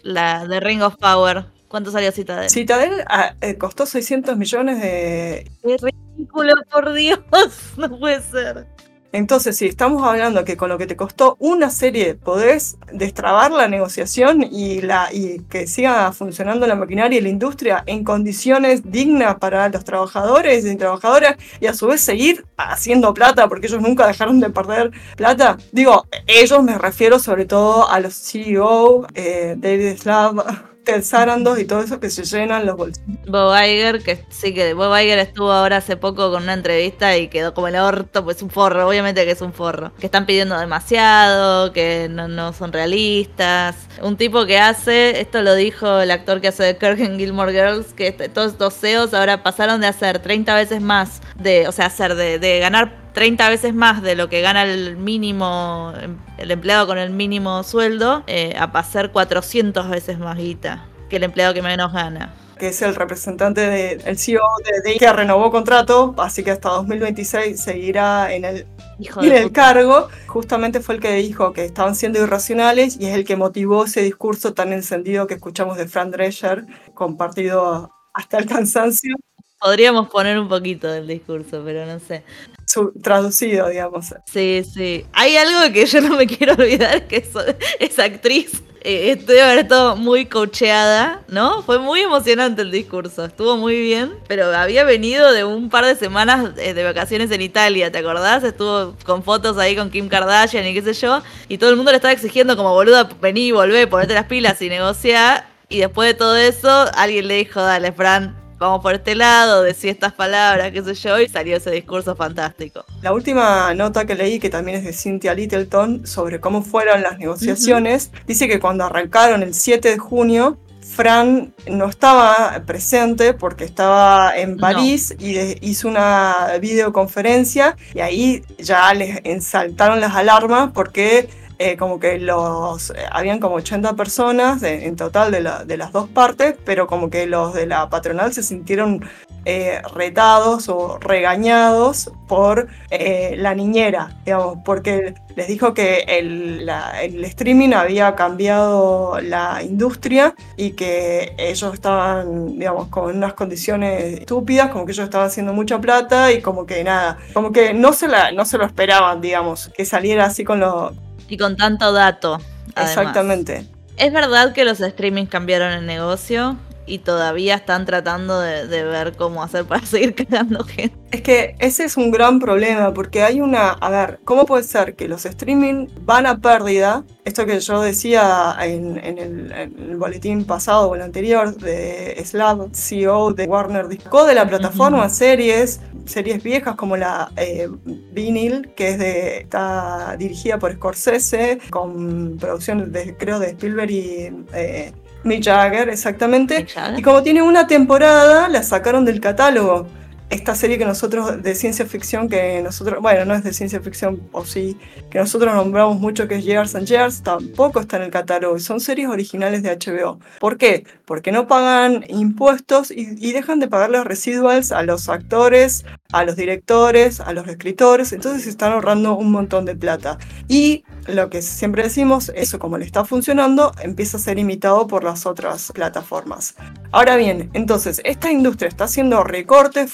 [SPEAKER 1] la de Ring of Power? ¿Cuánto salió Citadel?
[SPEAKER 2] Citadel ah, eh, costó 600 millones de...
[SPEAKER 1] ¡Qué ridículo, por Dios! No puede ser.
[SPEAKER 2] Entonces, si estamos hablando que con lo que te costó una serie podés destrabar la negociación y, la, que siga funcionando la maquinaria y la industria en condiciones dignas para los trabajadores y trabajadoras y a su vez seguir haciendo plata porque ellos nunca dejaron de perder plata. Digo, ellos me refiero sobre todo a los CEO, eh, David Slav el Sarandos y todo eso que se llenan los bolsillos.
[SPEAKER 1] Bob Iger, que sí que Bob Iger estuvo ahora hace poco con una entrevista y quedó como el orto, pues un forro, obviamente que es un forro. Que están pidiendo demasiado, que no, son realistas. Un tipo que hace, esto lo dijo el actor que hace de Kirk en Gilmore Girls, que todos estos CEOs ahora pasaron de hacer 30 veces más, de, o sea, hacer de, de ganar 30 veces más de lo que gana el mínimo, el empleado con el mínimo sueldo, eh, a pasar 400 veces más guita que el empleado que menos gana.
[SPEAKER 2] Que es el representante del CEO de, de que renovó contrato, así que hasta 2026 seguirá en el, en el cargo, justamente fue el que dijo que estaban siendo irracionales y es el que motivó ese discurso tan encendido que escuchamos de Fran Drescher, compartido hasta el cansancio.
[SPEAKER 1] Podríamos poner un poquito del discurso, pero no sé
[SPEAKER 2] traducido, digamos.
[SPEAKER 1] Sí, sí. Hay algo que yo no me quiero olvidar, que es, esa actriz. Eh, estoy haber estado muy cocheada, ¿no? Fue muy emocionante el discurso, estuvo muy bien, pero había venido de un par de semanas eh, de vacaciones en Italia, ¿te acordás? Estuvo con fotos ahí con Kim Kardashian y qué sé yo, y todo el mundo le estaba exigiendo como boluda, vení, volvé, ponete las pilas y negociar. Y después de todo eso, alguien le dijo, dale, Fran, vamos por este lado, decía estas palabras, qué sé yo, y salió ese discurso fantástico.
[SPEAKER 2] La última nota que leí, que también es de Cynthia Littleton, sobre cómo fueron las negociaciones, dice que cuando arrancaron el 7 de junio, Fran no estaba presente porque estaba en París y hizo una videoconferencia y ahí ya les ensaltaron las alarmas porque eh, como que los eh, habían como 80 personas en total de, de, las dos partes, pero como que los de la patronal se sintieron eh, retados o regañados por la niñera, digamos, porque les dijo que el, el, streaming había cambiado la industria y que ellos estaban, digamos, con unas condiciones estúpidas, como que ellos estaban haciendo mucha plata y como que nada, como que no se, la, no se lo esperaban, digamos, que saliera así con lo,
[SPEAKER 1] y con tanto dato.
[SPEAKER 2] Exactamente.
[SPEAKER 1] Es verdad que los streamings cambiaron el negocio y todavía están tratando de, ver cómo hacer para seguir creando gente.
[SPEAKER 2] Es que ese es un gran problema porque hay una, a ver, ¿cómo puede ser que los streaming van a pérdida? Esto que yo decía en, el, boletín pasado o el anterior de Slav, CEO de Warner Disco, de la plataforma series, series viejas como la eh, Vinyl, que es de, está dirigida por Scorsese, con producción de, creo de Spielberg y... Eh, Mick Jagger, exactamente. Y como tiene una temporada, la sacaron del catálogo. Esta serie que nosotros de ciencia ficción, que nosotros, bueno, no es de ciencia ficción, o sí, que nosotros nombramos mucho, que es Years and Years, tampoco está en el catálogo. Son series originales de HBO. ¿Por qué? Porque no pagan impuestos y, y dejan de pagar los residuals a los actores, a los directores, a los escritores, entonces están ahorrando un montón de plata. Y lo que siempre decimos, eso como le está funcionando, empieza a ser imitado por las otras plataformas. Ahora bien, entonces, esta industria está haciendo recortes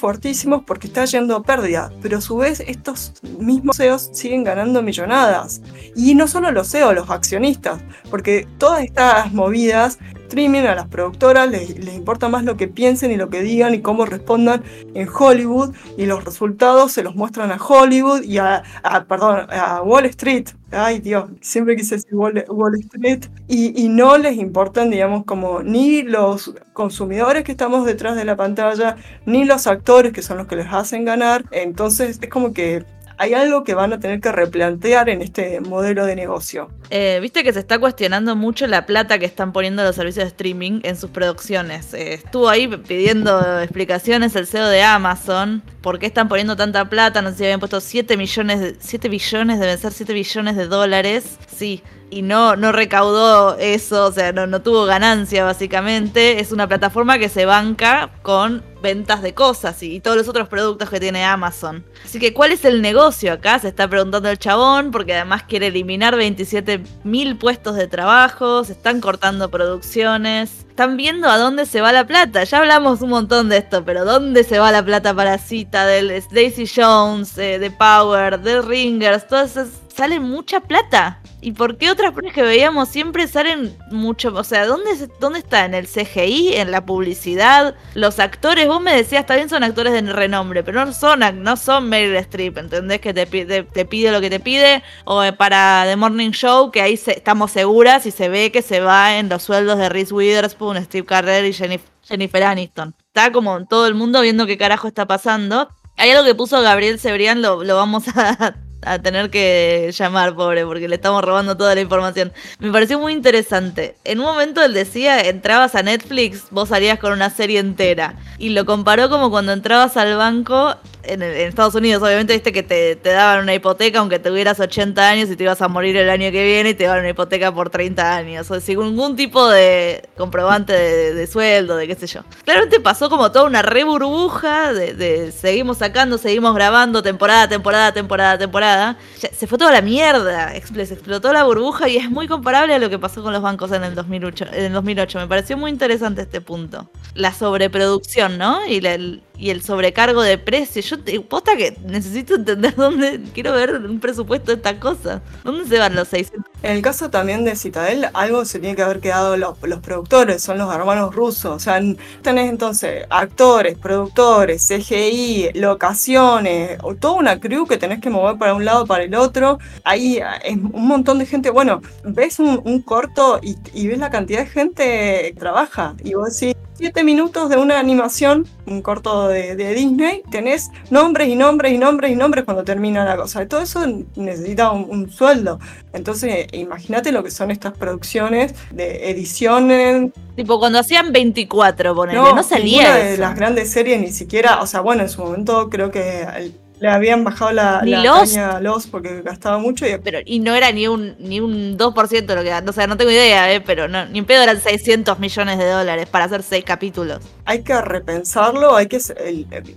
[SPEAKER 2] porque está yendo pérdida, pero a su vez estos mismos CEOs siguen ganando millonadas. Y no solo los CEOs, los accionistas, porque todas estas movidas a las productoras les, importa más lo que piensen y lo que digan y cómo respondan en Hollywood y los resultados se los muestran a Hollywood y a, perdón, a Wall Street. Ay Dios, siempre quise decir Wall, Street. Y, y, no les importan, digamos, como ni los consumidores que estamos detrás de la pantalla, ni los actores que son los que les hacen ganar. Entonces es como que hay algo que van a tener que replantear en este modelo de negocio.
[SPEAKER 1] Eh, viste que se está cuestionando mucho la plata que están poniendo los servicios de streaming en sus producciones. Eh, estuvo ahí pidiendo explicaciones el CEO de Amazon. ¿Por qué están poniendo tanta plata? No sé si habían puesto 7 millones, 7 billones, deben ser 7 billones de dólares. sí, y no, no recaudó eso, o sea, no, no tuvo ganancia básicamente. Es una plataforma que se banca con ventas de cosas y, todos los otros productos que tiene Amazon. Así que, ¿cuál es el negocio acá? Se está preguntando el chabón, porque además quiere eliminar 27 mil puestos de trabajo, se están cortando producciones, están viendo a dónde se va la plata. Ya hablamos un montón de esto, pero ¿dónde se va la plata para Cita, del Daisy Jones, eh, de Power, de Ringers? Todas esas, sale mucha plata. ¿Y por qué otras personas que veíamos siempre salen mucho? O sea, ¿dónde, ¿dónde está? ¿En el CGI? ¿En la publicidad? Los actores, vos me decías, también son actores de renombre, pero no son, no son Meryl Streep, ¿entendés? Que te, pide, te pide lo que te pide. O eh, para The Morning Show, que ahí estamos seguras y se ve que se va en los sueldos de Reese Witherspoon, Steve Carell y Jennifer, Aniston. Está como todo el mundo viendo qué carajo está pasando. Hay algo que puso Gabriel Cebrián, lo, lo vamos a a tener que llamar, pobre, porque le estamos robando toda la información. Me pareció muy interesante. En un momento él decía, entrabas a Netflix, vos salías con una serie entera. Y lo comparó como cuando entrabas al banco en, Estados Unidos, obviamente, viste que te, daban una hipoteca aunque tuvieras 80 años y te ibas a morir el año que viene y te daban una hipoteca por 30 años. O sin ningún tipo de comprobante de, sueldo, de qué sé yo. Claramente pasó como toda una re burbuja de, seguimos sacando, seguimos grabando, temporada, temporada, temporada, temporada. Se fue toda la mierda. Se explotó la burbuja y es muy comparable a lo que pasó con los bancos en el 2008. En el 2008. Me pareció muy interesante este punto. La sobreproducción, ¿no? Y la, y el sobrecargo de precios. Yo te, posta que necesito entender dónde quiero ver un presupuesto de esta cosa. ¿Dónde se van los 600?
[SPEAKER 2] En el caso también de Citadel, algo se tiene que haber quedado los, los productores, son los hermanos rusos. O sea, tenés entonces actores, productores, CGI, locaciones, toda una crew que tenés que mover para un lado para el otro. Ahí es un montón de gente. Bueno, ves un, corto y, y ves la cantidad de gente que trabaja. Y vos decís, siete minutos de una animación, un corto de, Disney, tenés nombres y nombres y nombres y nombres cuando termina la cosa. Todo eso necesita un, sueldo. Entonces, imagínate lo que son estas producciones de ediciones.
[SPEAKER 1] Tipo, cuando hacían 24, ponele, no, no salía.
[SPEAKER 2] de las grandes series ni siquiera, o sea, bueno, en su momento creo que le habían bajado la, la caña a los porque gastaba mucho. Y...
[SPEAKER 1] Pero, y no era ni un, ni un 2% lo que O sea, no tengo idea, ¿eh? pero no, ni un pedo eran 600 millones de dólares para hacer seis capítulos.
[SPEAKER 2] Hay que repensarlo, hay que,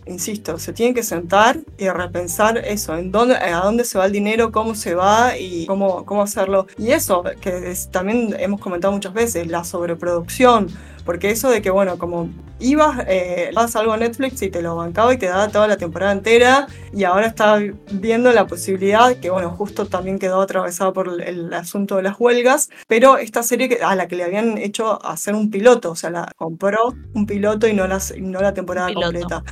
[SPEAKER 2] insisto, se tiene que sentar y repensar eso, en dónde, a dónde se va el dinero, cómo se va y cómo, cómo hacerlo. Y eso, que también hemos comentado muchas veces, la sobreproducción porque eso de que, bueno, como ibas, eh, vas algo a Netflix y te lo bancaba y te daba toda la temporada entera, y ahora está viendo la posibilidad, que bueno, justo también quedó atravesado por el, asunto de las huelgas, pero esta serie a la que le habían hecho hacer un piloto, o sea, la compró un piloto y no la, no la temporada completa.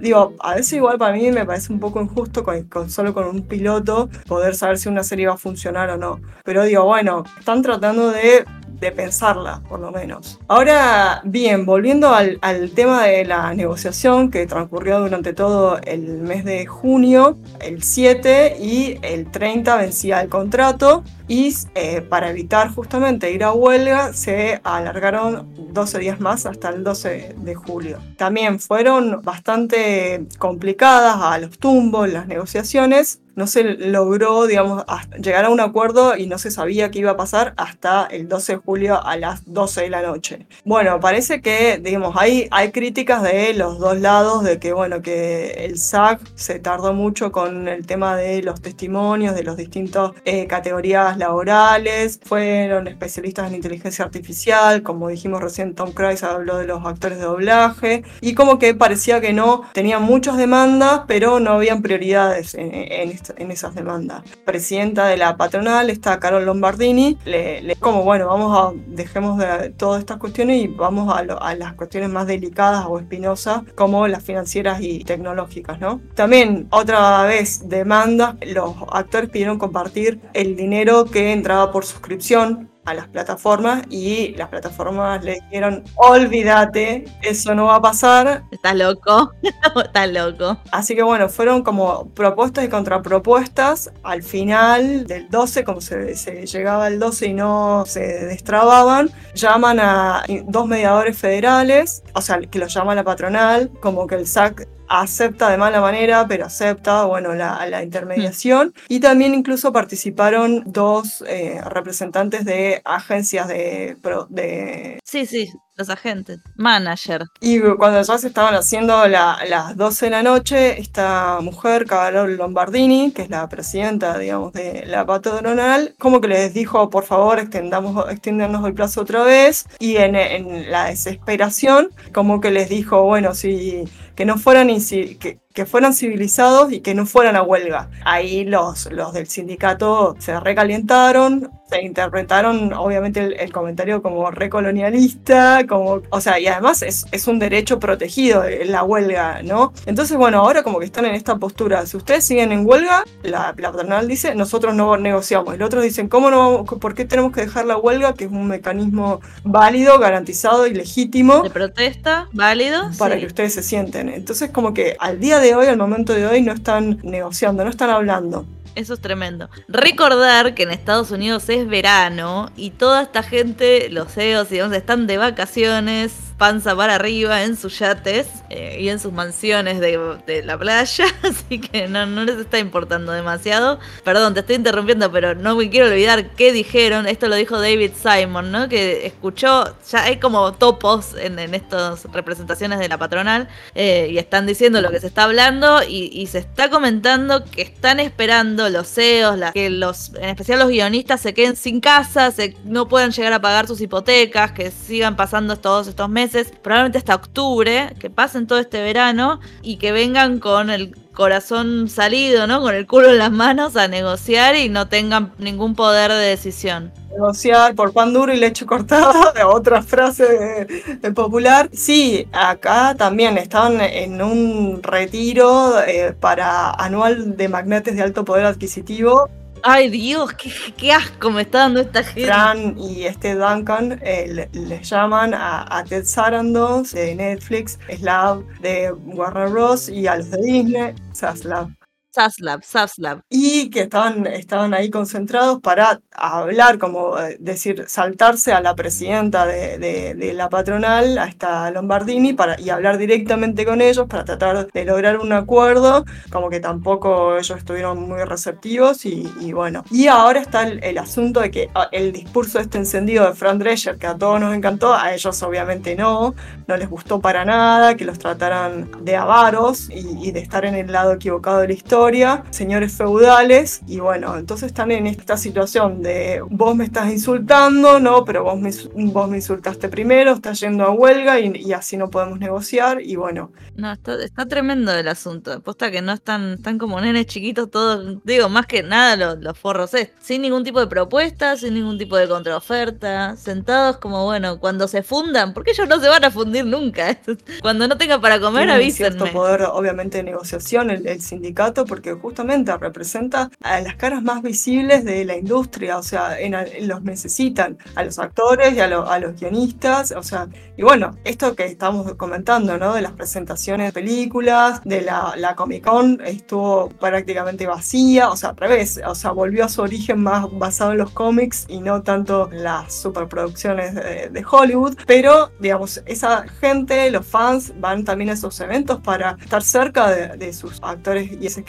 [SPEAKER 2] digo, a veces igual para mí me parece un poco injusto con, solo con un piloto poder saber si una serie va a funcionar o no. Pero digo, bueno, están tratando de de pensarla, por lo menos. Ahora, bien, volviendo al, tema de la negociación que transcurrió durante todo el mes de junio, el 7 y el 30 vencía el contrato y eh, para evitar justamente ir a huelga se alargaron 12 días más hasta el 12 de julio. También fueron bastante complicadas a los tumbos las negociaciones no se logró, digamos, llegar a un acuerdo y no se sabía qué iba a pasar hasta el 12 de julio a las 12 de la noche. Bueno, parece que, digamos, hay, hay críticas de los dos lados de que, bueno, que el SAC se tardó mucho con el tema de los testimonios de los distintos eh, categorías laborales, fueron especialistas en inteligencia artificial, como dijimos recién, Tom Cruise habló de los actores de doblaje, y como que parecía que no, tenían muchas demandas, pero no habían prioridades en, en, en esas demandas. Presidenta de la patronal está Carol Lombardini, le, como bueno, vamos a, dejemos de todas estas cuestiones y vamos a, a las cuestiones más delicadas o espinosas como las financieras y tecnológicas, ¿no? También otra vez demanda, los actores pidieron compartir el dinero que entraba por suscripción a las plataformas y las plataformas le dijeron, olvídate, eso no va a pasar.
[SPEAKER 1] Estás loco, estás loco.
[SPEAKER 2] Así que bueno, fueron como propuestas y contrapropuestas. Al final del 12, como se, se llegaba al 12 y no se destrababan, llaman a dos mediadores federales, o sea, que los llama la patronal, como que el SAC acepta de mala manera, pero acepta, bueno, la, la intermediación. Y también incluso participaron dos eh, representantes de agencias de, de...
[SPEAKER 1] Sí, sí, los agentes, manager.
[SPEAKER 2] Y cuando ya se estaban haciendo las 12 de la noche, esta mujer, Carol Lombardini, que es la presidenta, digamos, de la patronal, como que les dijo, por favor, extendamos, extiéndanos el plazo otra vez. Y en, en la desesperación, como que les dijo, bueno, si que no fueran que, que, fueran civilizados y que no fueran a huelga. Ahí los, los del sindicato se recalientaron, se interpretaron obviamente el, comentario como recolonialista, como, o sea, y además es, es, un derecho protegido la huelga, ¿no? Entonces, bueno, ahora como que están en esta postura, si ustedes siguen en huelga, la, la patronal dice, nosotros no negociamos, y los otros dicen, ¿cómo no, por qué tenemos que dejar la huelga, que es un mecanismo válido, garantizado y legítimo?
[SPEAKER 1] De protesta, válido.
[SPEAKER 2] Para que ustedes se sienten. Entonces, como que al día de hoy, al momento de hoy, no están negociando, no están hablando.
[SPEAKER 1] Eso es tremendo. Recordar que en Estados Unidos es verano y toda esta gente, los CEOs, digamos, están de vacaciones, panza para arriba en sus yates eh, y en sus mansiones de, la playa, así que no, les está importando demasiado. Perdón, te estoy interrumpiendo, pero no me quiero olvidar qué dijeron. Esto lo dijo David Simon, ¿no? Que escuchó, ya hay como topos en, estas representaciones de la patronal eh, y están diciendo lo que se está hablando y, se está comentando que están esperando los CEOs, que los, en especial los guionistas, se queden sin casa, se, no puedan llegar a pagar sus hipotecas, que sigan pasando todos estos meses probablemente hasta octubre, que pasen todo este verano y que vengan con el corazón salido, ¿no? Con el culo en las manos a negociar y no tengan ningún poder de decisión.
[SPEAKER 2] Negociar por pan duro y leche cortada, otra frase de, popular. Sí, acá también estaban en un retiro eh, para anual de magnetes de alto poder adquisitivo
[SPEAKER 1] Ay Dios, qué, asco me está dando esta gente.
[SPEAKER 2] Fran y este Duncan eh, les llaman a, Ted Sarandos de Netflix, Slav de Warner Bros. y a los de Disney, Saslav
[SPEAKER 1] Saslab, Saslab.
[SPEAKER 2] Y que estaban, estaban ahí concentrados para hablar, como eh, decir, saltarse a la presidenta de, la patronal, a esta Lombardini, para, y hablar directamente con ellos para tratar de lograr un acuerdo, como que tampoco ellos estuvieron muy receptivos y, bueno. Y ahora está el, asunto de que ah, el discurso este encendido de Fran Drescher, que a todos nos encantó, a ellos obviamente no, no les gustó para nada, que los trataran de avaros y de estar en el lado equivocado de la historia señores feudales, y bueno, entonces están en esta situación de vos me estás insultando, no, pero vos me, vos me insultaste primero, estás yendo a huelga y, así no podemos negociar, y bueno.
[SPEAKER 1] No, está, tremendo el asunto, aposta que no están, están como nenes chiquitos todos, digo, más que nada los, los forros, es, sin ningún tipo de propuesta, sin ningún tipo de contraoferta, sentados como, bueno, cuando se fundan, porque ellos no se van a fundir nunca, cuando no tengan para comer, avísenme.
[SPEAKER 2] cierto poder, obviamente, de negociación el, el sindicato, porque justamente representa a las caras más visibles de la industria, o sea, los necesitan, a los actores y a, los guionistas, o sea, y bueno, esto que estamos comentando, ¿no? De las presentaciones de películas, de la, Comic Con, estuvo prácticamente vacía, o sea, al revés, o sea, volvió a su origen más basado en los cómics y no tanto las superproducciones de, Hollywood, pero, digamos, esa gente, los fans, van también a esos eventos para estar cerca de, de sus actores y esos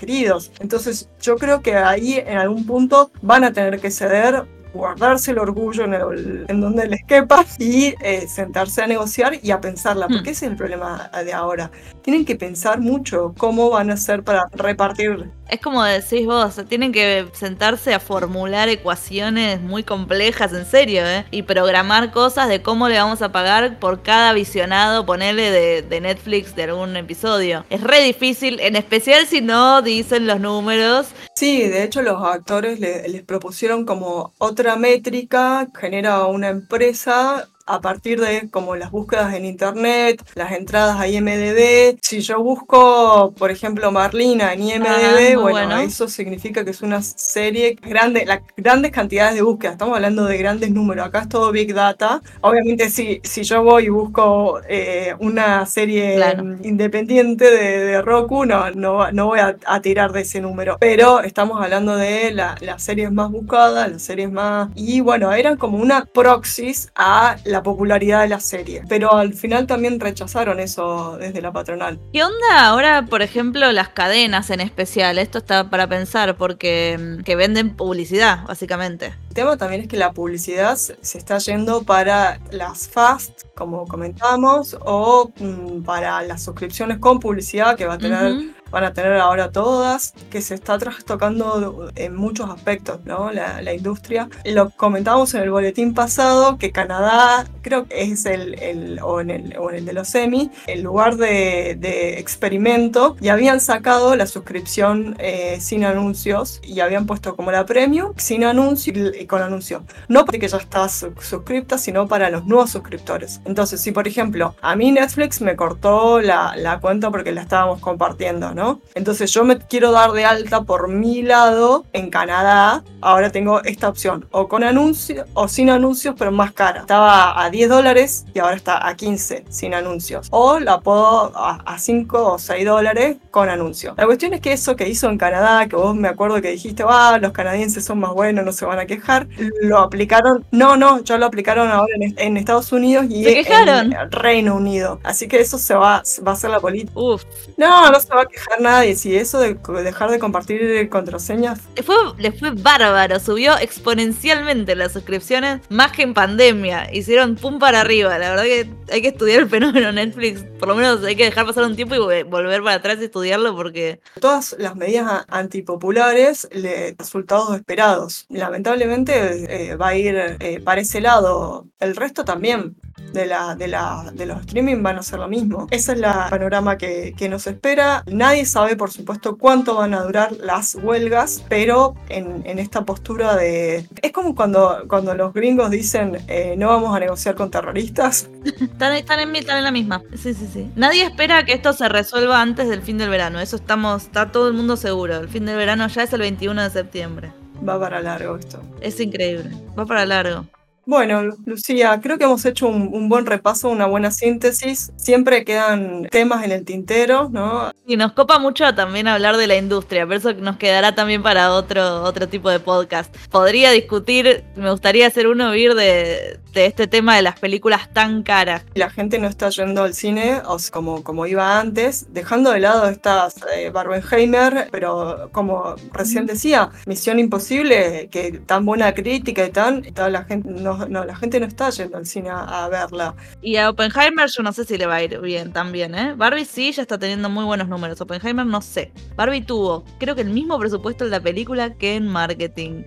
[SPEAKER 2] entonces yo creo que ahí en algún punto van a tener que ceder guardarse el orgullo en, donde les quepa y eh, sentarse a negociar y a pensarla, porque hmm. ese es el problema de ahora. Tienen que pensar mucho cómo van a hacer para repartir.
[SPEAKER 1] Es como decís vos, tienen que sentarse a formular ecuaciones muy complejas, en serio, ¿eh? y programar cosas de cómo le vamos a pagar por cada visionado, ponerle de, de Netflix de algún episodio. Es re difícil, en especial si no dicen los números.
[SPEAKER 2] Sí, de hecho los actores les propusieron como otra métrica, genera una empresa a partir de como las búsquedas en internet, las entradas a IMDB. Si yo busco, por ejemplo, Marlina en IMDB, bueno, eso significa que es una serie grande, las grandes cantidades de búsquedas. Estamos hablando de grandes números. Acá es todo Big Data. Obviamente, si, si yo voy y busco eh, una serie independiente de, Roku, no, no, voy a, tirar de ese número. Pero estamos hablando de las series más buscadas, las series más. Y bueno, eran como una proxys a la la popularidad de la serie. Pero al final también rechazaron eso desde la patronal.
[SPEAKER 1] ¿Qué onda ahora, por ejemplo, las cadenas en especial? Esto está para pensar porque mm, que venden publicidad, básicamente.
[SPEAKER 2] Tema también es que la publicidad se está yendo para las fast, como comentamos, o mm, para las suscripciones con publicidad que va a tener van a tener ahora todas, que se está trastocando en muchos aspectos, ¿no? La, la industria. Lo comentábamos en el boletín pasado, que Canadá, creo que es el, el, o, en el, o en el de los semi, el lugar de, de experimento, y habían sacado la suscripción eh, sin anuncios, y habían puesto como la premium, sin anuncio con anuncio. No porque ya estás suscripta, sino para los nuevos suscriptores. Entonces, si por ejemplo, a mí Netflix me cortó la, la cuenta porque la estábamos compartiendo, ¿no? Entonces yo me quiero dar de alta por mi lado en Canadá. Ahora tengo esta opción, o con anuncios o sin anuncios, pero más cara. Estaba a 10 dólares y ahora está a 15 sin anuncios. O la puedo a, 5 o 6 dólares con anuncios. La cuestión es que eso que hizo en Canadá, que vos me acuerdo que dijiste, ah, los canadienses son más buenos, no se van a quejar, lo aplicaron. No, no, ya lo aplicaron ahora en, Estados Unidos y en Reino Unido. Así que eso se va, va a ser la política. Uf. No, no se va a quejar nadie. Si eso de dejar de compartir contraseñas.
[SPEAKER 1] Fue, le fue bárbaro, subió exponencialmente las suscripciones, más que en pandemia. Hicieron pum para arriba. La verdad que hay que estudiar el fenómeno Netflix. Por lo menos hay que dejar pasar un tiempo y volver para atrás y estudiarlo porque.
[SPEAKER 2] Todas las medidas antipopulares, le, resultados esperados. Lamentablemente eh, va a ir eh, para ese lado. El resto también de, la, de, la, de los streaming van a ser lo mismo. Ese es el panorama que, que, nos espera. Nadie sabe, por supuesto, cuánto van a durar las huelgas, pero en, en esta postura de... Es como cuando, cuando los gringos dicen eh, no vamos a negociar con terroristas.
[SPEAKER 1] están, están, en, están en la misma. Sí, sí, sí. Nadie espera que esto se resuelva antes del fin del verano. Eso estamos, está todo el mundo seguro. El fin del verano ya es el 21 de septiembre.
[SPEAKER 2] Va para largo esto.
[SPEAKER 1] Es increíble. Va para largo.
[SPEAKER 2] Bueno, Lucía, creo que hemos hecho un, buen repaso, una buena síntesis. Siempre quedan temas en el tintero, ¿no?
[SPEAKER 1] Y nos copa mucho también hablar de la industria, pero eso nos quedará también para otro, otro tipo de podcast. Podría discutir, me gustaría hacer uno vir de, este tema de las películas tan caras.
[SPEAKER 2] La gente no está yendo al cine como, como iba antes, dejando de lado estas eh, Barbenheimer, pero como recién decía, Misión Imposible, que tan buena crítica y tan, toda la gente no no, la gente no está yendo al cine a, verla.
[SPEAKER 1] Y a Oppenheimer yo no sé si le va a ir bien también, ¿eh? Barbie sí, ya está teniendo muy buenos números. Oppenheimer no sé. Barbie tuvo, creo que el mismo presupuesto en la película que en marketing.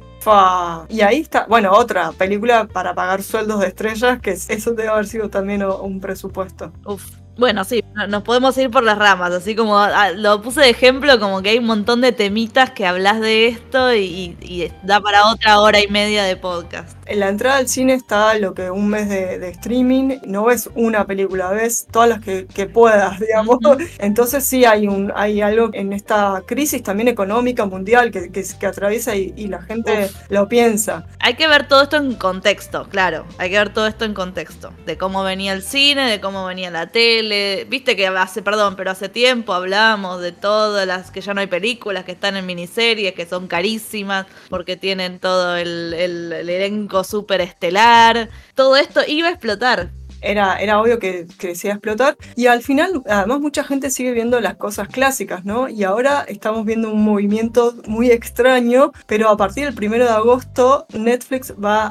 [SPEAKER 2] Y ahí está, bueno, otra película para pagar sueldos de estrellas, que eso debe haber sido también un presupuesto.
[SPEAKER 1] Uf, bueno, sí, nos podemos ir por las ramas, así como ah, lo puse de ejemplo, como que hay un montón de temitas que hablas de esto y, da para otra hora y media de podcast.
[SPEAKER 2] En la entrada al cine está lo que un mes de, streaming, no ves una película, ves todas las que, puedas, digamos. Entonces sí hay, un, hay algo en esta crisis también económica mundial que, que, atraviesa y, la gente lo piensa.
[SPEAKER 1] Hay que ver todo esto en contexto, claro, hay que ver todo esto en contexto, de cómo venía el cine, de cómo venía la tele viste que hace, perdón, pero hace tiempo hablamos de todas las que ya no hay películas, que están en miniseries, que son carísimas, porque tienen todo el, elenco súper estelar. Todo esto iba a explotar.
[SPEAKER 2] Era, era, obvio que, que decía explotar. Y al final, además, mucha gente sigue viendo las cosas clásicas, ¿no? Y ahora estamos viendo un movimiento muy extraño, pero a partir del primero de agosto, Netflix va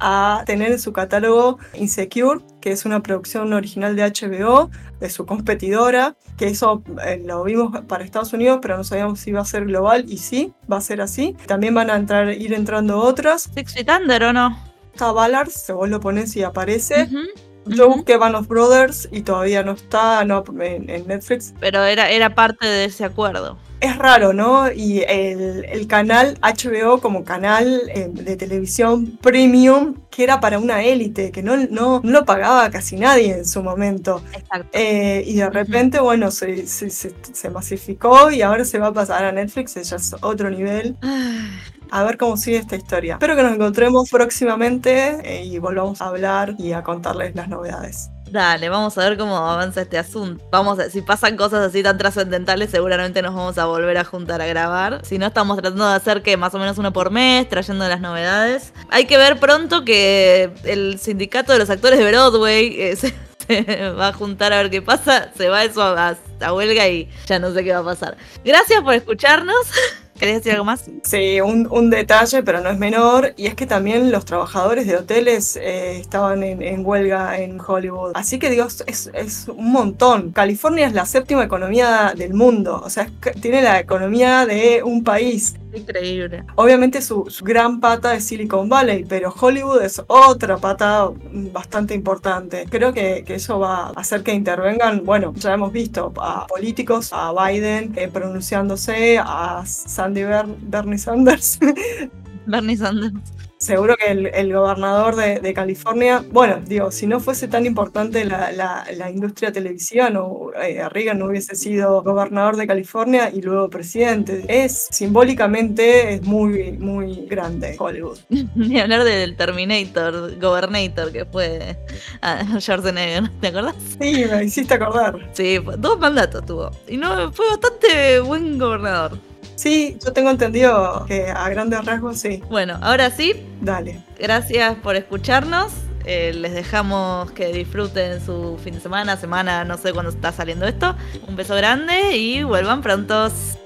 [SPEAKER 2] a tener en su catálogo Insecure, que es una producción original de HBO, de su competidora, que eso eh, lo vimos para Estados Unidos, pero no sabíamos si iba a ser global y sí, va a ser así. También van a entrar, ir entrando otras.
[SPEAKER 1] Six Feet Under o no?
[SPEAKER 2] Está Ballard, se vos lo pones y aparece. Yo busqué Band of Brothers y todavía no está en, Netflix.
[SPEAKER 1] Pero era, era parte de ese acuerdo
[SPEAKER 2] es raro, ¿no? Y el, canal HBO como canal eh, de televisión premium, que era para una élite, que no, no, lo pagaba casi nadie en su momento. Exacto. Eh, y de repente, bueno, se, se, masificó y ahora se va a pasar a Netflix, ya es otro nivel. A ver cómo sigue esta historia. Espero que nos encontremos próximamente eh, y volvamos a hablar y a contarles las novedades.
[SPEAKER 1] Dale, vamos a ver cómo avanza este asunto. Vamos a, si pasan cosas así tan trascendentales, seguramente nos vamos a volver a juntar a grabar. Si no, estamos tratando de hacer que más o menos uno por mes, trayendo las novedades. Hay que ver pronto que el sindicato de los actores de Broadway eh, se, va a juntar a ver qué pasa. Se va eso a, a huelga y ya no sé qué va a pasar. Gracias por escucharnos. ¿Querés decir algo más?
[SPEAKER 2] Sí, un, un, detalle, pero no es menor, y es que también los trabajadores de hoteles eh, estaban en, en, huelga en Hollywood. Así que Dios, es, es, un montón. California es la séptima economía del mundo, o sea, es, tiene la economía de un país.
[SPEAKER 1] Increíble.
[SPEAKER 2] Obviamente su, su, gran pata es Silicon Valley, pero Hollywood es otra pata bastante importante. Creo que, que eso va a hacer que intervengan, bueno, ya hemos visto a políticos, a Biden eh, pronunciándose, a Sandy Ber Bernie Sanders.
[SPEAKER 1] Bernie Sanders
[SPEAKER 2] seguro que el, el gobernador de, de, California, bueno, digo, si no fuese tan importante la, la, la industria televisiva, no, eh, Reagan no hubiese sido gobernador de California y luego presidente. Es simbólicamente es muy, muy grande Hollywood.
[SPEAKER 1] Ni hablar del Terminator, Gobernator, que fue uh, Schwarzenegger, ¿te acordás?
[SPEAKER 2] Sí, me hiciste acordar.
[SPEAKER 1] Sí, dos mandatos tuvo. Y no, fue bastante buen gobernador.
[SPEAKER 2] Sí, yo tengo entendido que a grandes rasgos sí.
[SPEAKER 1] Bueno, ahora sí.
[SPEAKER 2] Dale.
[SPEAKER 1] Gracias por escucharnos. Eh, les dejamos que disfruten su fin de semana, semana, no sé cuándo está saliendo esto. Un beso grande y vuelvan prontos.